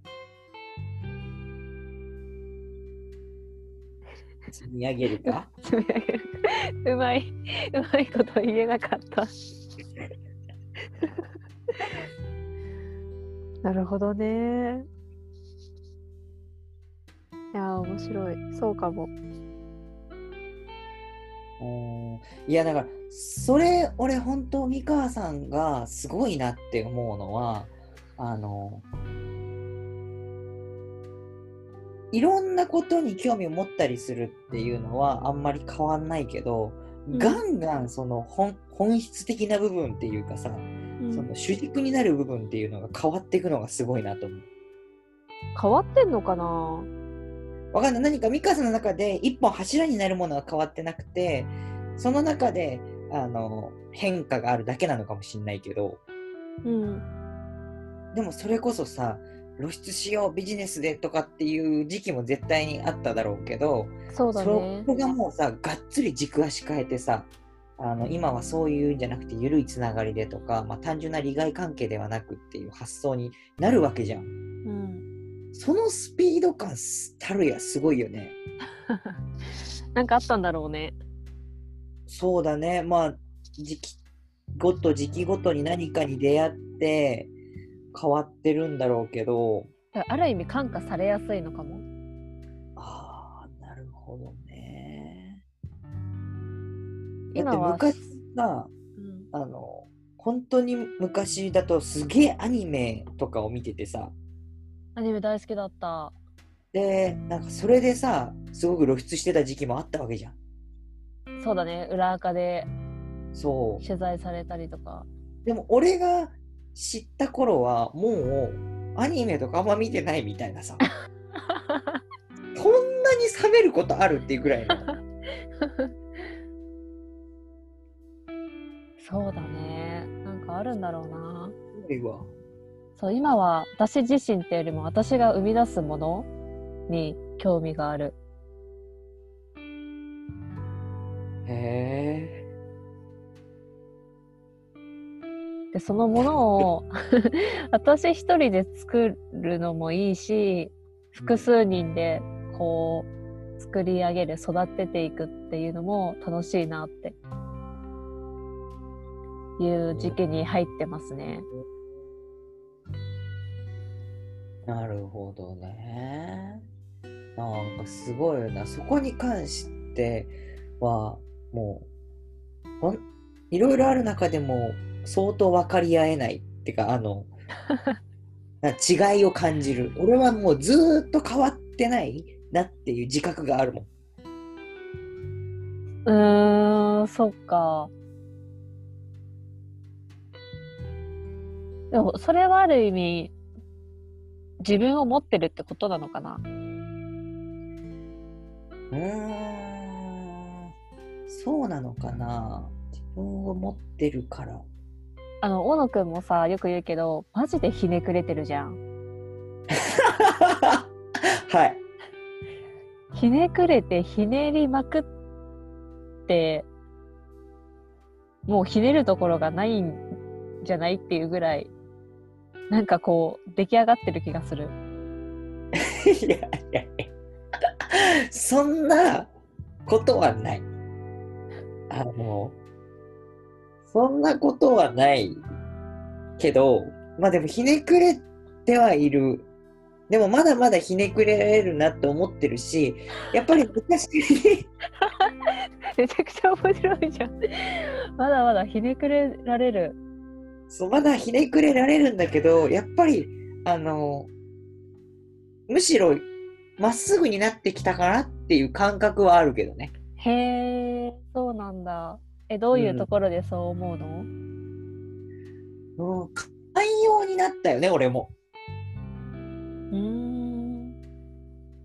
積み上げるか？積み上げるか。うまい、うまいこと言えなかった。なるほどね。いやー、面白い。そうかも。うんいやだからそれ俺本当三川さんがすごいなって思うのはあのいろんなことに興味を持ったりするっていうのはあんまり変わんないけど、うんガンガンその本本質的な部分っていうかさ、うんその主軸になる部分っていうのが変わっていくのがすごいなと思う。変わってんのかな？わかんない。何かミカさんの中で一本柱になるものは変わってなくて、その中であの変化があるだけなのかもしれないけど、うん。でもそれこそさ、露出しよう、ビジネスでとかっていう時期も絶対にあっただろうけど、そうだねそ。こがもうさ、がっつり軸足変えてさ、あの今はそういうんじゃなくて緩いつながりでとか、まあ、単純な利害関係ではなくっていう発想になるわけじゃん。うん。そのスピード感たるやすごいよね。なんかあったんだろうね。そうだね。まあ、時期ごと時期ごとに何かに出会って変わってるんだろうけど、ある意味感化されやすいのかも。今はって昔さ、うんあの、本当に昔だとすげえアニメとかを見ててさ、アニメ大好きだった。で、なんかそれでさ、すごく露出してた時期もあったわけじゃん。そうだね。裏垢でそう。取材されたりとか。でも俺が知った頃はもうアニメとかあんま見てないみたいなさ。こんなに冷めることあるっていうぐらいの。そうだね。なんかあるんだろうな。そう、今は私自身っていうよりも私が生み出すものに興味がある。へえ。で、そのものを 私一人で作るのもいいし、複数人でこう作り上げる、育てていくっていうのも楽しいなっていう時期に入ってますね。なるほどね。なんかすごいよな。そこに関しては、もう、ほんいろいろある中でも相当分かり合えないっていうか、あの、な違いを感じる。俺はもうずーっと変わってないなっていう自覚があるもん。うーん、そっか。でも、それはある意味、自分を持ってるってことなのかな？うーん、そうなのかな？自分を持ってるから。あの、大野くんもさ、よく言うけど、マジでひねくれてるじゃん。はい。ひねくれてひねりまくって、もうひねるところがないんじゃない？っていうぐらい、なんかこう、出来上がってる気がする。いやいやいや。そんなことはない。あの、そんなことはないけど、まあでもひねくれてはいる。でもまだまだひねくれられるなって思ってるし、やっぱり昔 めちゃくちゃ面白いじゃん。まだまだひねくれられる。そうまだひねくれられるんだけど、やっぱり、あの、むしろまっすぐになってきたかなっていう感覚はあるけどね。へえ、そうなんだ。え、どういうところでそう思うの、うん、寛容になったよね、俺も。うーん。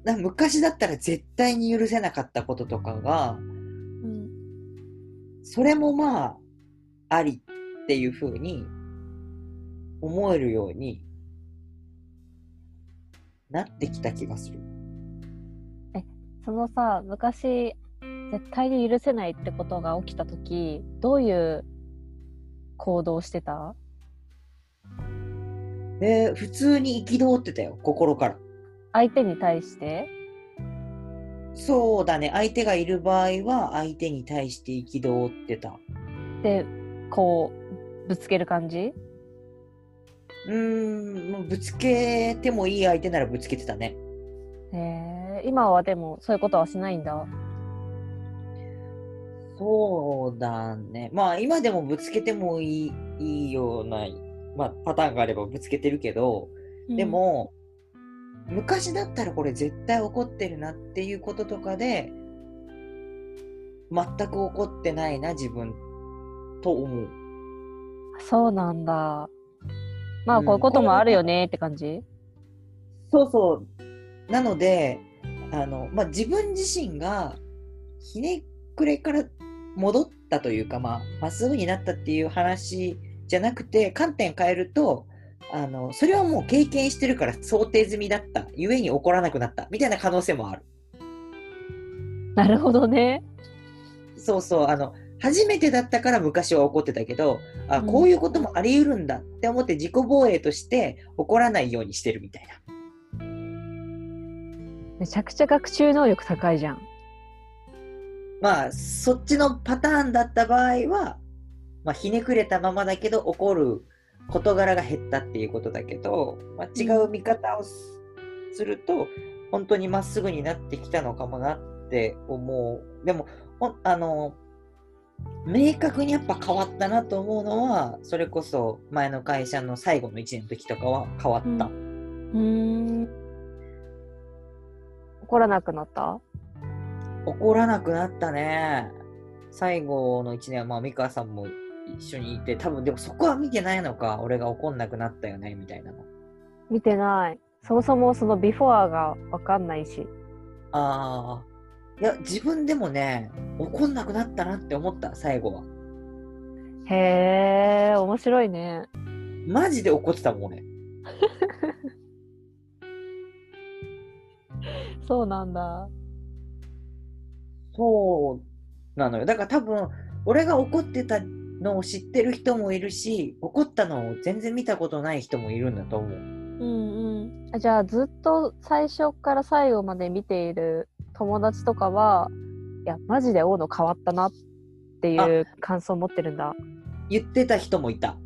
な昔だったら絶対に許せなかったこととかが、うんそれもまあ、ありっていうふうに思えるようになってきた気がする。そのさ、昔、絶対に許せないってことが起きたとき、どういう行動をしてた？で、普通に憤ってたよ、心から。相手に対して？そうだね、相手がいる場合は相手に対して憤ってた。で、こう、ぶつける感じ？うーん、もうぶつけてもいい相手ならぶつけてたね。へえ、今はでもそういうことはしないんだ。そうだね。まあ今でもぶつけてもいいいいような、まあ、パターンがあればぶつけてるけど、で、も、昔だったらこれ絶対怒ってるなっていうこととかで、全く怒ってないな、自分、と思う。そうなんだ。まあ、うんこういうこともあるよねって感じ、そうそう。なので、あの、まあ、自分自身がひねくれから戻ったというか、まあ、まっすぐになったっていう話じゃなくて、観点変えると、あの、それはもう経験してるから想定済みだった。ゆえに怒らなくなった。みたいな可能性もある。なるほどね。そうそう。あの、初めてだったから昔は怒ってたけど、あ、うんこういうこともあり得るんだって思って自己防衛として怒らないようにしてるみたいな。めちゃくちゃ学習能力高いじゃん。まあ、そっちのパターンだった場合は、まあ、ひねくれたままだけど怒る事柄が減ったっていうことだけど、まあ、違う見方をすすると、本当にまっすぐになってきたのかもなって思う。でも、あの、明確にやっぱ変わったなと思うのは、それこそ前の会社の最後の1年の時とかは変わった。うーん。怒らなくなった？怒らなくなったね。最後の1年は、まあ、美川さんも一緒にいて、多分でもそこは見てないのか、俺が怒んなくなったよね、みたいなの。見てない。そもそもそのビフォアがわかんないし。ああ。いや、自分でもね、怒んなくなったなって思った、最後は。へえ、面白いね。マジで怒ってたもん、俺。そうなんだ。そうなのよ。だから多分、俺が怒ってたのを知ってる人もいるし、怒ったのを全然見たことない人もいるんだと思う。うんうん。あじゃあずっと最初から最後まで見ている友達とかは、いや、マジで大野変わったなっていう感想を持ってるんだ。言ってた人もいた。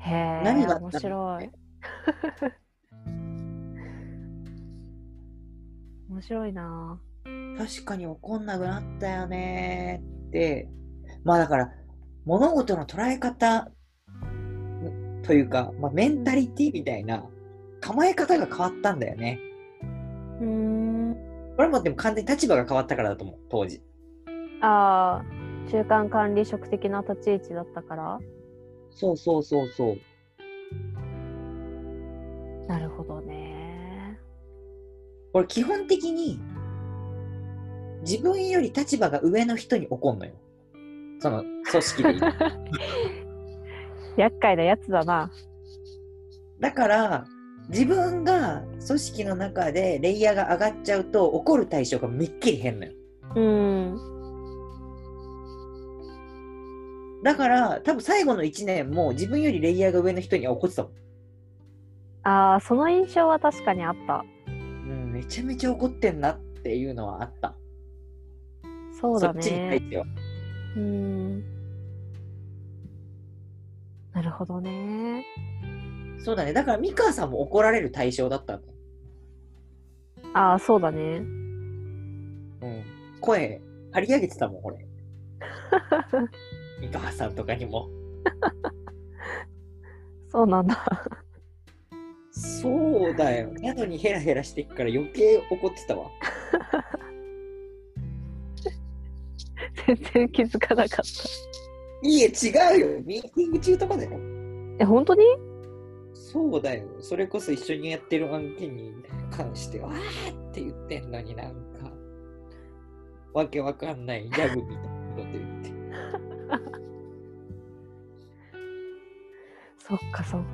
へえ、何が面白い。面白いな確かに怒んなくなったよねーって。まあだから、物事の捉え方というか、まあ、メンタリティみたいな構え方が変わったんだよね。うーん。これもでも完全に立場が変わったからだと思う、当時。ああ、中間管理職的な立ち位置だったから？そうそうそうそう。なるほどね。これ基本的に自分より立場が上の人に怒んのよ。その組織で。厄介なやつだな。だから自分が組織の中でレイヤーが上がっちゃうと怒る対象がめっきり変なのよ。うん。だから多分最後の1年も自分よりレイヤーが上の人には怒ってたもん。ああ、その印象は確かにあった。うん、めちゃめちゃ怒ってんなっていうのはあった。そうだそっちに対ね。しては。うん。なるほどね。そうだね。だから、三川さんも怒られる対象だったの。ああ、そうだね。うん。声、張り上げてたもん、俺。三川さんとかにも。そうなんだ。そうだよ。なのにヘラヘラしてっから余計怒ってたわ。全然気づかなかった。いいえ、違うよ。ミーティング中とかだよ。え、本当に？そうだよ。それこそ一緒にやってる案件に関して、わーって言ってんのになんか、わけわかんないギャグみたいなこと言って。そっかそっか。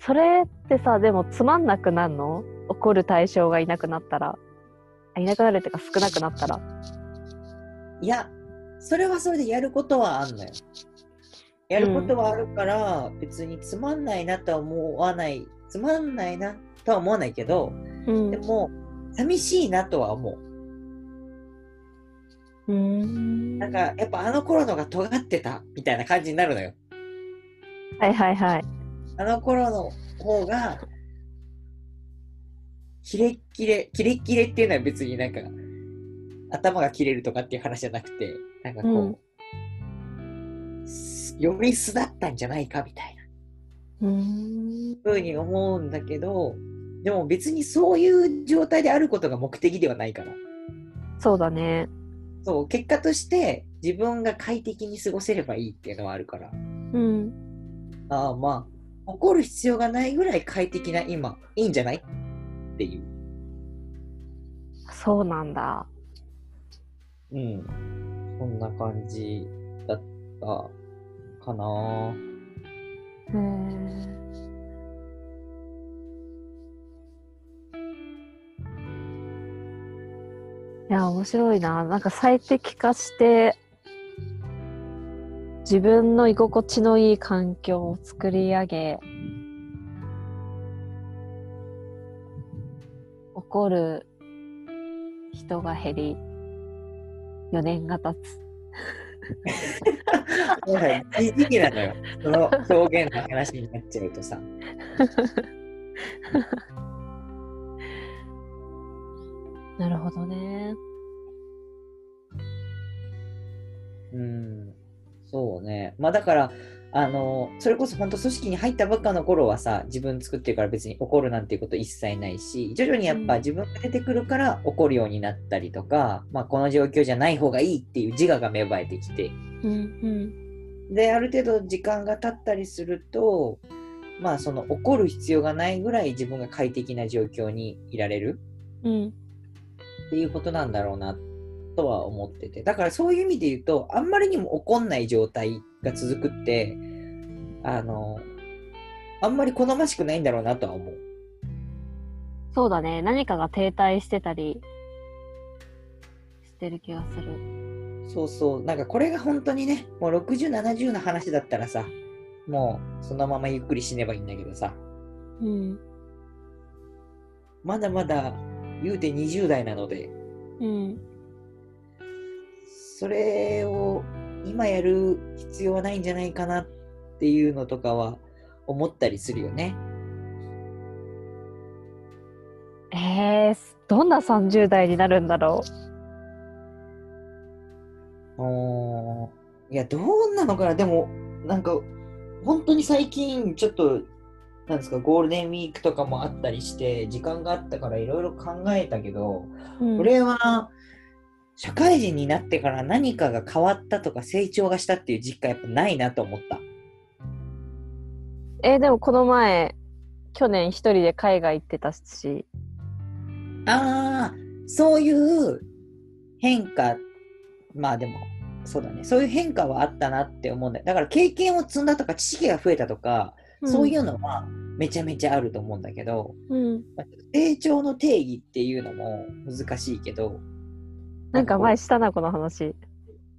それってさ、でもつまんなくなるの？怒る対象がいなくなったら。あいなくなるっていうか少なくなったら。いや、それはそれでやることはあんのよ。やることはあるから、別につまんないなとは思わない、つまんないなとは思わないけど、うん。でも、寂しいなとは思う。うーん。なんか、やっぱあの頃のが尖ってたみたいな感じになるのよ。はいはいはい。あの頃の方が、キレッキレ、キレッキレっていうのは別になんか、頭が切れるとかっていう話じゃなくて、なんかこう、すより素だったんじゃないかみたいな。ふうに思うんだけど、でも別にそういう状態であることが目的ではないから。そうだね。そう、結果として自分が快適に過ごせればいいっていうのはあるから。うん。ああ、まあ、怒る必要がないぐらい快適な今、いいんじゃないっていう。そうなんだ。うん。そんな感じだったかな。へえ。いや、面白いな。なんか最適化して、自分の居心地のいい環境を作り上げ、怒る人が減り、4年が経つ。なんか、いいなのよ。その表現の話になっちゃうとさ。なるほどね。うん。そうね。まあだから、あの、それこそ本当組織に入ったばっかの頃はさ、自分作ってるから別に怒るなんていうこと一切ないし、徐々にやっぱうん自分が出てくるから怒るようになったりとか、まあこの状況じゃない方がいいっていう自我が芽生えてきて、うんで、ある程度時間が経ったりすると、まあその怒る必要がないぐらい自分が快適な状況にいられるうん。うん。っていうことなんだろうなとは思ってて。だからそういう意味で言うと、あんまりにも怒んない状態が続くって、あの、あんまり好ましくないんだろうなとは思う。そうだね。何かが停滞してたりしてる気がする。そうそう。なんかこれが本当にね、もう60、70の話だったらさ、もうそのままゆっくり死ねばいいんだけどさ、うん。まだまだ言うて20代なので、うん。それを今やる必要はないんじゃないかなっていうのとかは思ったりするよね。えー、どんな30代になるんだろおーいや、どうなのかなでも、なんか、本当に最近、ちょっと、なんですかゴールデンウィークとかもあったりして時間があったからいろいろ考えたけど、うん俺は社会人になってから何かが変わったとか成長がしたっていう実感やっぱないなと思った。えーでもこの前去年一人で海外行ってたし。ああ、そういう変化、まあでも、そうだね、そういう変化はあったなって思うんだよ。だから経験を積んだとか、知識が増えたとか、そういうのはめちゃめちゃあると思うんだけど、うん、まあ成長の定義っていうのも難しいけど、なんか前したなこの話。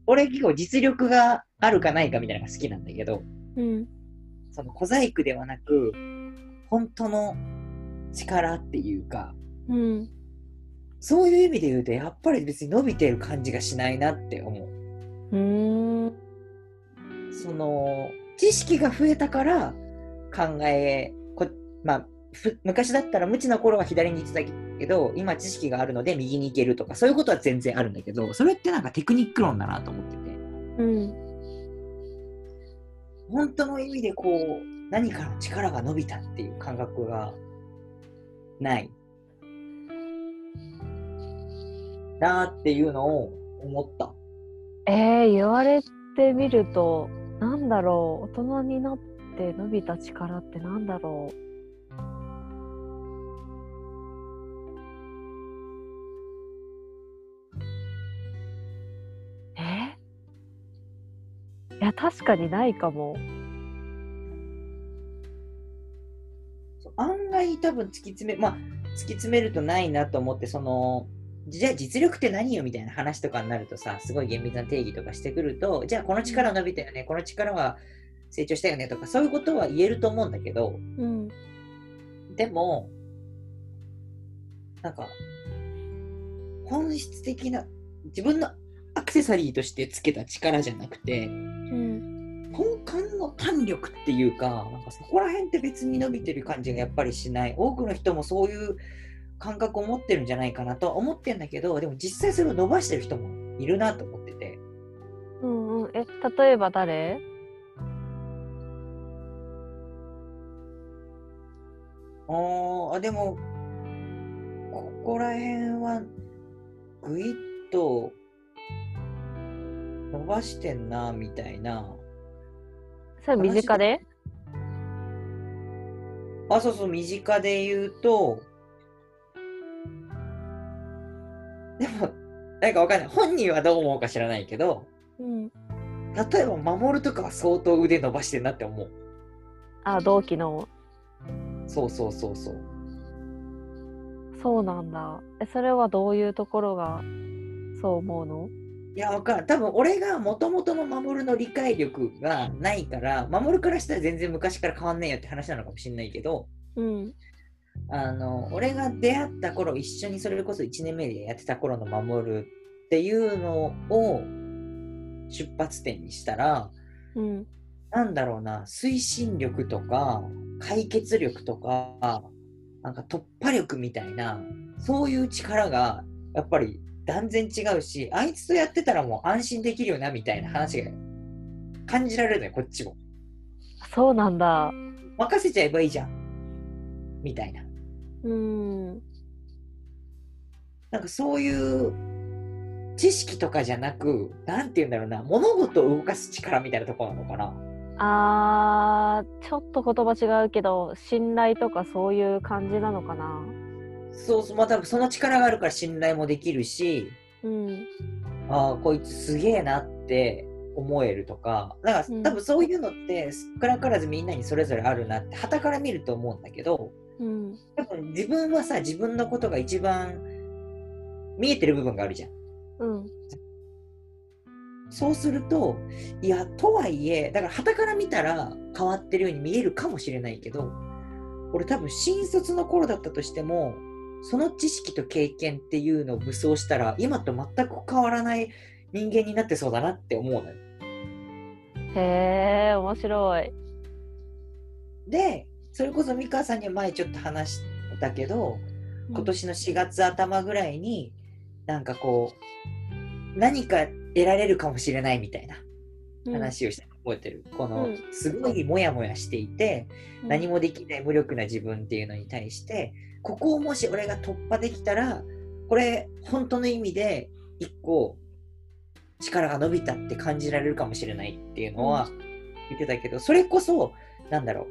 俺結構実力があるかないかみたいなのが好きなんだけど、うんその小細工ではなく、本当の力っていうか、うん。そういう意味で言うと、やっぱり別に伸びてる感じがしないなって思う。うーん。その知識が増えたから考えこ、まあ、ふ昔だったら無知の頃は左に行ってたけど今知識があるので右に行けるとかそういうことは全然あるんだけどそれってなんかテクニック論だなと思ってて。うん本当の意味でこう何かの力が伸びたっていう感覚がない。なっていうのを思った。えー、言われてみるとなんだろう。大人になって伸びた力ってなんだろう。や確かにないかも。案外多分突き詰め、まあ、突き詰めるとないなと思って、その、じゃあ実力って何よみたいな話とかになるとさ、すごい厳密な定義とかしてくると、じゃあこの力伸びたよね、この力は成長したよねとか、そういうことは言えると思うんだけど、うん。でも、なんか、本質的な、自分のアクセサリーとしてつけた力じゃなくて、うん根幹の弾力っていうか、なんかそこら辺って別に伸びてる感じがやっぱりしない。多くの人もそういう感覚を持ってるんじゃないかなとは思ってるんだけど、でも実際それを伸ばしてる人もいるなと思ってて。うんうんえ例えば誰？あーあ、でも、ここら辺はぐいっと伸ばしてんな、みたいな。それ身近で？あ、そうそう、身近で言うと、でも、なんかわかんない。本人はどう思うか知らないけど、うん例えば守るとかは相当腕伸ばしてんなって思う。あ同期のそうそうそうそう。そうなんだえそれはどういうところがそう思うの？いや、わかる。多分俺がもともとの守るの理解力がないから、守るからしたら全然昔から変わんねえよって話なのかもしれないけど、うんあの、俺が出会った頃、一緒にそれこそ1年目でやってた頃の守るっていうのを出発点にしたら、うんなんだろうな、推進力とか、解決力とか、なんか突破力みたいな、そういう力が、やっぱり断然違うし、あいつとやってたらもう安心できるよな、みたいな話が感じられるのよ、こっちも。そうなんだ任せちゃえばいいじゃん。みたいな。うんなんかそういう知識とかじゃなく、なんて言うんだろうな、物事を動かす力みたいなところなのかな。あーちょっと言葉違うけど信頼とかそういう感じなのかなそうそう、まあ多分その力があるから信頼もできるし、うん。ああ、こいつすげえなって思えるとか、だからうん。多分そういうのって少なからずみんなにそれぞれあるなって、傍から見ると思うんだけど、うん。多分自分はさ、自分のことが一番見えてる部分があるじゃん。うん。そうすると、いや、とはいえ、だから傍から見たら変わってるように見えるかもしれないけど、俺多分新卒の頃だったとしても、その知識と経験っていうのを武装したら、今と全く変わらない人間になってそうだなって思うのよ。へえ面白いで、それこそ美川さんには前ちょっと話したけど、今年の4月頭ぐらいに、なんかこう、何か得られるかもしれないみたいな話をした。覚えてるこのうんすごいモヤモヤしていて、何も。もできない無力な自分っていうのに対してここをもし俺が突破できたらこれ本当の意味で一個力が伸びたって感じられるかもしれないっていうのは言ってたけど、それこそなんだろう。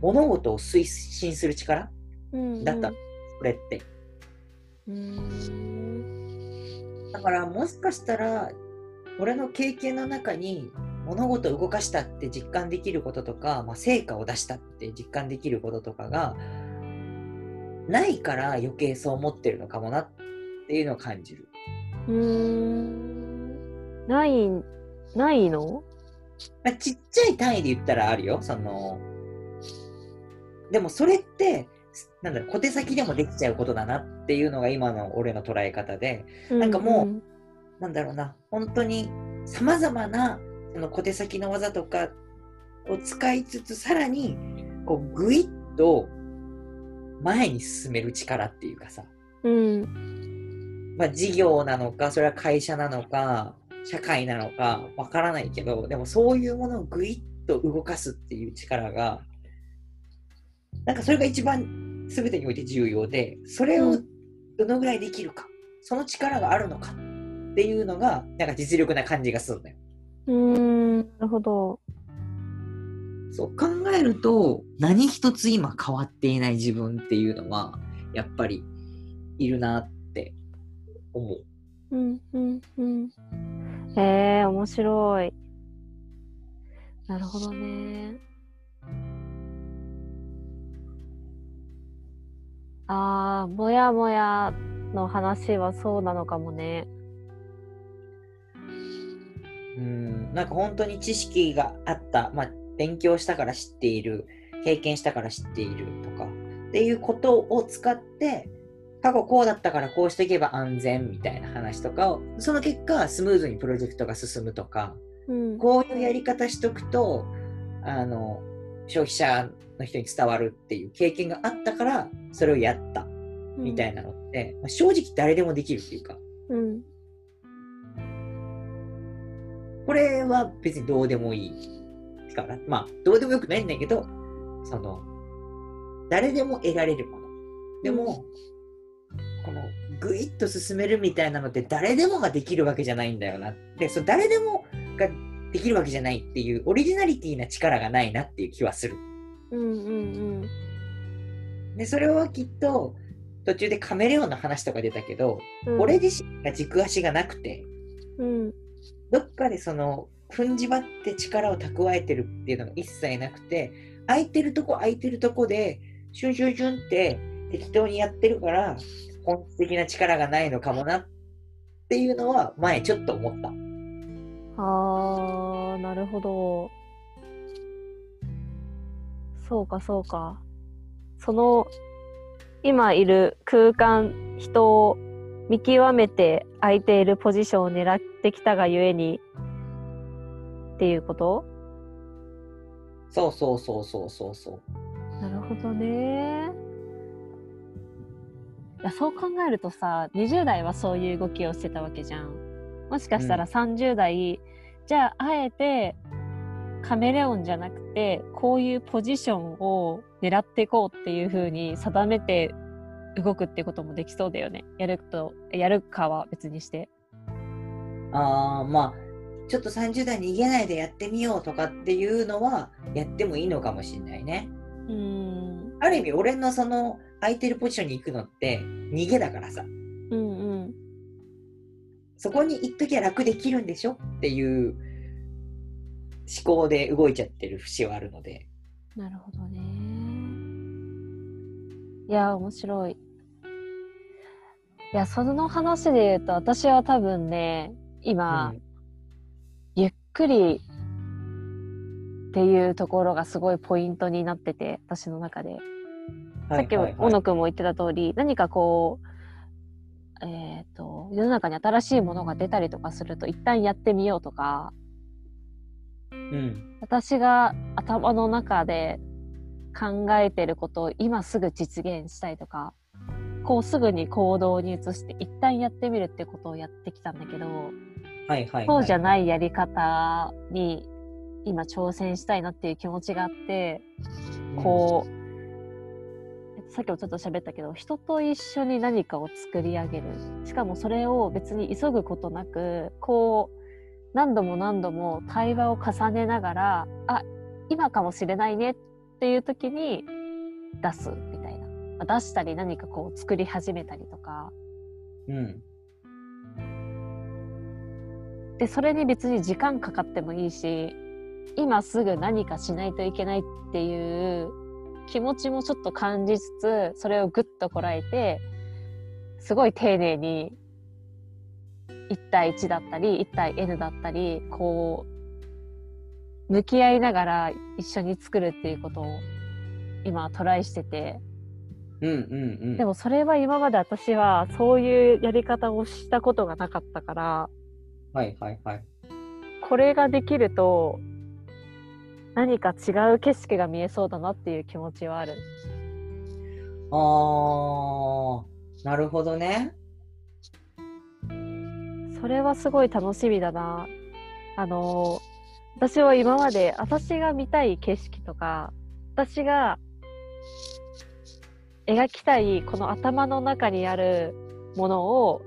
物事を推進する力うんだった。これって。うん。だからもしかしたら俺の経験の中に物事を動かしたって実感できることとか、まあ、成果を出したって実感できることとかがないから余計そう思ってるのかもなっていうのを感じる。うーん。ない、ないの？まあ、ちっちゃい単位で言ったらあるよ。そのでもそれってなんだろう小手先でもできちゃうことだなっていうのが今の俺の捉え方でなんかもうなんだろうな、本当にさまざまなその小手先の技とかを使いつつ、さらにこうぐいっと前に進める力っていうかさ、うん。うん。まあ、事業なのか、それは会社なのか、社会なのかわからないけど、でもそういうものをぐいっと動かすっていう力が、なんかそれが一番全てにおいて重要で、それをどのぐらいできるか、その力があるのかっていうのが、なんか実力な感じがするんだよ。うーん。なるほど。そう考えると、何一つ今変わっていない自分っていうのは、やっぱりいるなって思う。うんうんうん。へえ、面白い。なるほどね。ああ、もやもやの話はそうなのかもね。うん、なんか本当に知識があった、まあ、勉強したから知っている、経験したから知っているとか、っていうことを使って、過去こうだったからこうしていけば安全みたいな話とかを、その結果、スムーズにプロジェクトが進むとか、うん。こういうやり方しとくと、あの、消費者の人に伝わるっていう経験があったから、それをやったみたいなのって、まあ正直誰でもできるっていうか、うん。これは別にどうでもいいから、まあ、どうでもよくないんだけど、その、誰でも得られるもの。でも、この、ぐいっと進めるみたいなのって誰でもができるわけじゃないんだよな。で、その誰でもができるわけじゃないっていう、オリジナリティな力がないなっていう気はする。うんうんで、それはきっと、途中でカメレオンの話とか出たけど、うん。俺自身が軸足がなくて、うん。どっかでその踏んじばって力を蓄えてるっていうのが一切なくて空いてるとこ空いてるとこでシュンシュンシュンって適当にやってるから本質的な力がないのかもなっていうのは前ちょっと思った。ああ、なるほど。そうか、そうか。その、今いる空間、人を見極めて空いているポジションを狙ってきたがゆえに、っていうこと？そうそうそうそうそうそう。なるほどね。いやそう考えるとさ20代はそういう動きをしてたわけじゃん。もしかしたら30代、じゃああえてカメレオンじゃなくてこういうポジションを狙っていこうっていう風に定めて動くってこともできそうだよね。やるとやるかは別にして。あーまあちょっと30代逃げないでやってみようとかっていうのはやってもいいのかもしれないね。うーんある意味俺のその空いてるポジションに行くのって逃げだからさ。うんうんそこに行っときゃ楽できるんでしょっていう思考で動いちゃってる節はあるので。なるほどね。いや、面白い。いや、その話で言うと、私は多分ね、今、ゆっくりっていうところがすごいポイントになってて、私の中で。ささっきも小野くんも言ってた通り、何かこう、えっ、と、世の中に新しいものが出たりとかすると、一旦やってみようとか、うん。私が頭の中で考えてることを今すぐ実現したいとか、こうすぐに行動に移して一旦やってみるってことをやってきたんだけど、はいはい、はい。そうじゃないやり方に今挑戦したいなっていう気持ちがあってこう、さっきもちょっと喋ったけど人と一緒に何かを作り上げる。しかもそれを別に急ぐことなくこう何度も何度も対話を重ねながらあ今かもしれないねっていう時に出すみたいな。出したり何かこう作り始めたりとか、うん、でそれに別に時間かかってもいいし今すぐ何かしないといけないっていう気持ちもちょっと感じつつそれをぐっとこらえてすごい丁寧に1対1だったり1対 N だったりこう向き合いながら一緒に作るっていうことを今トライしてて、うんうんうん、でもそれは今まで私はそういうやり方をしたことがなかったからはいはいはいこれができると何か違う景色が見えそうだなっていう気持ちはある。あー、なるほどね。それはすごい楽しみだな。あの、私は今まで私が見たい景色とか、私が描きたいこの頭の中にあるものを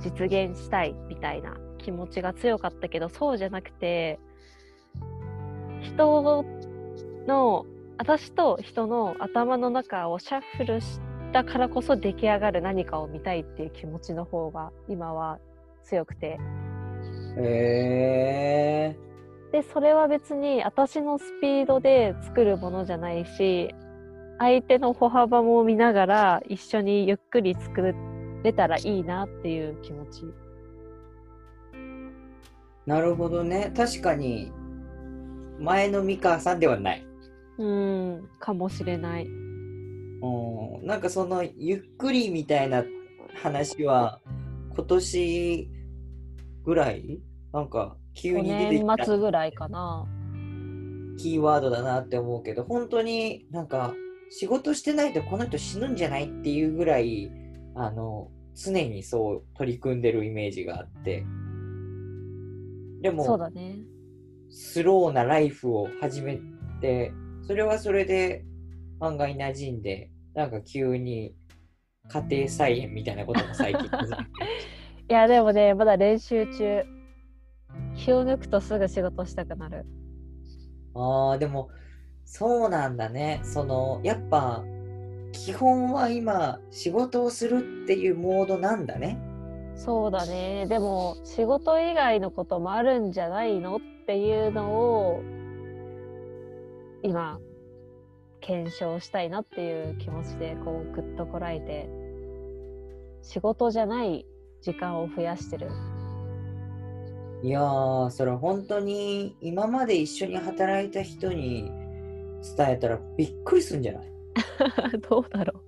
実現したいみたいな気持ちが強かったけどそうじゃなくて人の私と人の頭の中をシャッフルしたからこそ出来上がる何かを見たいっていう気持ちの方が今は強くて。へでそれは別に私のスピードで作るものじゃないし相手の歩幅も見ながら一緒にゆっくり作れたらいいなっていう気持ち。なるほどね。確かに、前の美川さんではない。うん、かもしれない。うん、なんかその、ゆっくりみたいな話は、今年ぐらい？なんか、急に出てきた。年末ぐらいかな。キーワードだなって思うけど、本当になんか、仕事してないとこの人死ぬんじゃないっていうぐらい、あの、常にそう取り組んでるイメージがあって。でも、そうだね。スローなライフを始めて、それはそれで案外馴染んで、なんか急に家庭菜園みたいなことも最近 いや、でもね、まだ練習中。気を抜くとすぐ仕事したくなる。ああ、でも、そうなんだね。その、やっぱ、基本は今、仕事をするっていうモードなんだね。そうだね。でも仕事以外のこともあるんじゃないのっていうのを今検証したいなっていう気持ちでこうぐっとこらえて仕事じゃない時間を増やしてる。いやーそれ本当に今まで一緒に働いた人に伝えたらびっくりするんじゃない？どうだろ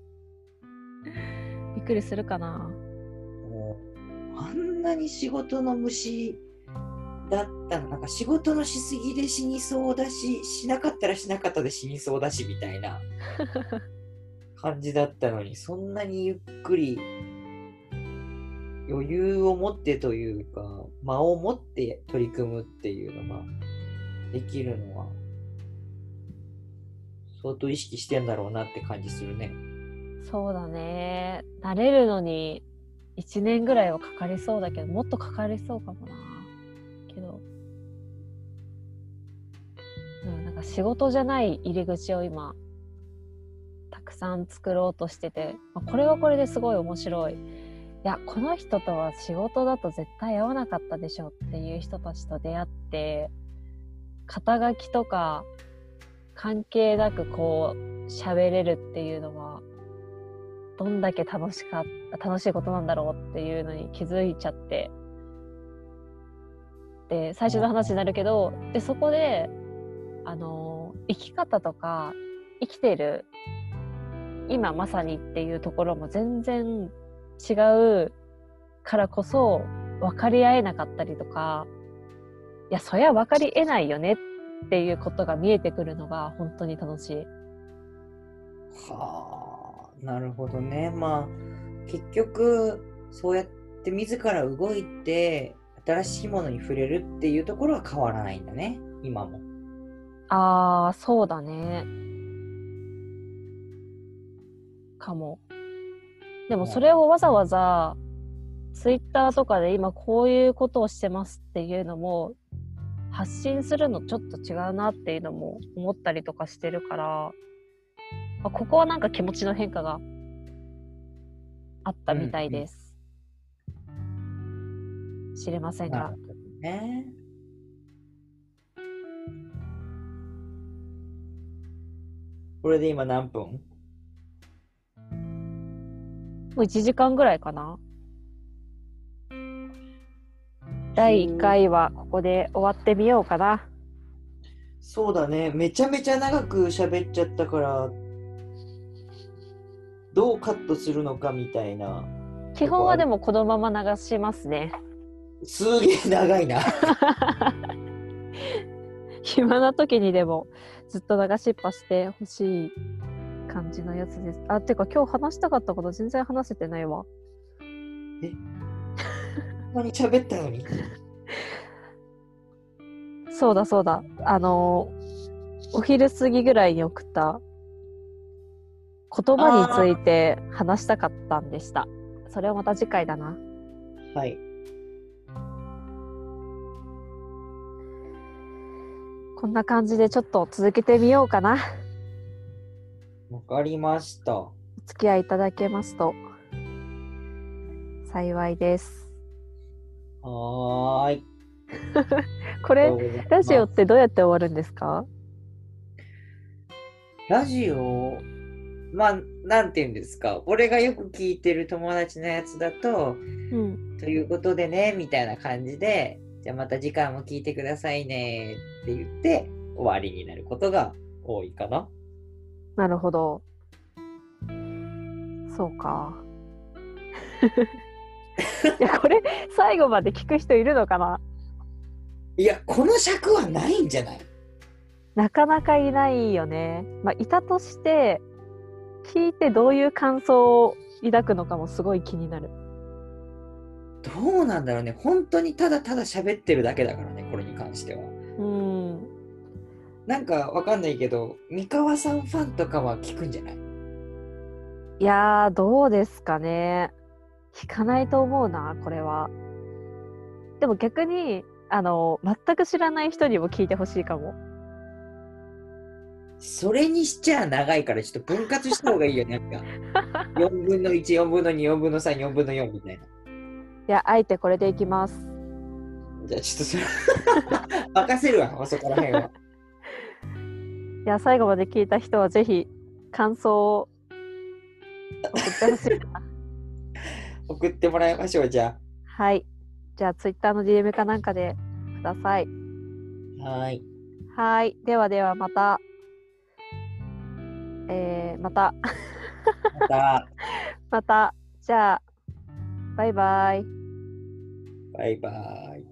う。びっくりするかな。あんなに仕事の虫だったのなんか仕事のしすぎで死にそうだししなかったらしなかったで死にそうだしみたいな。感じだったのにそんなにゆっくり余裕を持ってというか間を持って取り組むっていうのができるのは相当意識してんだろうなって感じするね。そうだね。慣れるのに1年ぐらいはかかりそうだけどもっとかかりそうかもなけど、うん、なんか仕事じゃない入り口を今たくさん作ろうとしてて、まあ、これはこれですごい面白い。いやこの人とは仕事だと絶対合わなかったでしょっていう人たちと出会って肩書きとか関係なくこう喋れるっていうのはどんだけ楽しか楽しいことなんだろうっていうのに気づいちゃって。で最初の話になるけどでそこであの生き方とか生きてる今まさにっていうところも全然違うからこそ分かり合えなかったりとかいやそりゃ分かりえないよねっていうことが見えてくるのが本当に楽しい。はあなるほどね。まあ、結局、そうやって自ら動いて、新しいものに触れるっていうところは変わらないんだね、今も。ああ、そうだね。かも。でもそれをわざわざ、ツイッターとかで今こういうことをしてますっていうのも、発信するのちょっと違うなっていうのも思ったりとかしてるから、あここはなんか気持ちの変化があったみたいです。知れませんがね。これで今何分？もう1時間ぐらいかな。第1回はここで終わってみようかな。そうだね。めちゃめちゃ長く喋っちゃったから、どうカットするのかみたいな。基本はでもこのまま流しますね。すげえ長いな。暇な時にでもずっと流しっぱしてほしい感じのやつです。あ、てか今日話したかったこと全然話せてないわ。何喋ったのに。そうだそうだ。あのーお昼過ぎぐらいに送った言葉について話したかったんでした。それはまた次回だな。はい。こんな感じでちょっと続けてみようかな。わかりました。お付き合いいただけますと幸いです。はーい。これラジオってどうやって終わるんですか？ラジオ、まあ、なんて言うんですか？俺がよく聞いてる友達のやつだと、うん。ということでね、みたいな感じで、じゃあまた次回も聞いてくださいねって言って終わりになることが多いかな。なるほど。そうか。いや、これ、最後まで聞く人いるのかな？いや、この尺はないんじゃない？なかなかいないよね。まあ、いたとして、聞いてどういう感想を抱くのかもすごい気になる。どうなんだろうね。本当にただただ喋ってるだけだからね、これに関しては。うん。なんかわかんないけど、三河さんファンとかは聞くんじゃない？いやー、どうですかね。聞かないと思うな、これは。でも逆に、あの、全く知らない人にも聞いてほしいかも。それにしちゃ長いからちょっと分割した方がいいよね。なんか 4分の1、4分の2、4分の3、4分の4みたいな。いや、あえてこれでいきます。じゃあちょっとそれ 任せるわ、そこら辺は。いや、最後まで聞いた人はぜひ感想を送ってほしいな。送ってもらいましょう、じゃあ。はい。じゃあ、ツイッターの DM かなんかでください。はい。はい。ではでは、また。えー、また。また。また。じゃあ、バイバイ。バイバイ。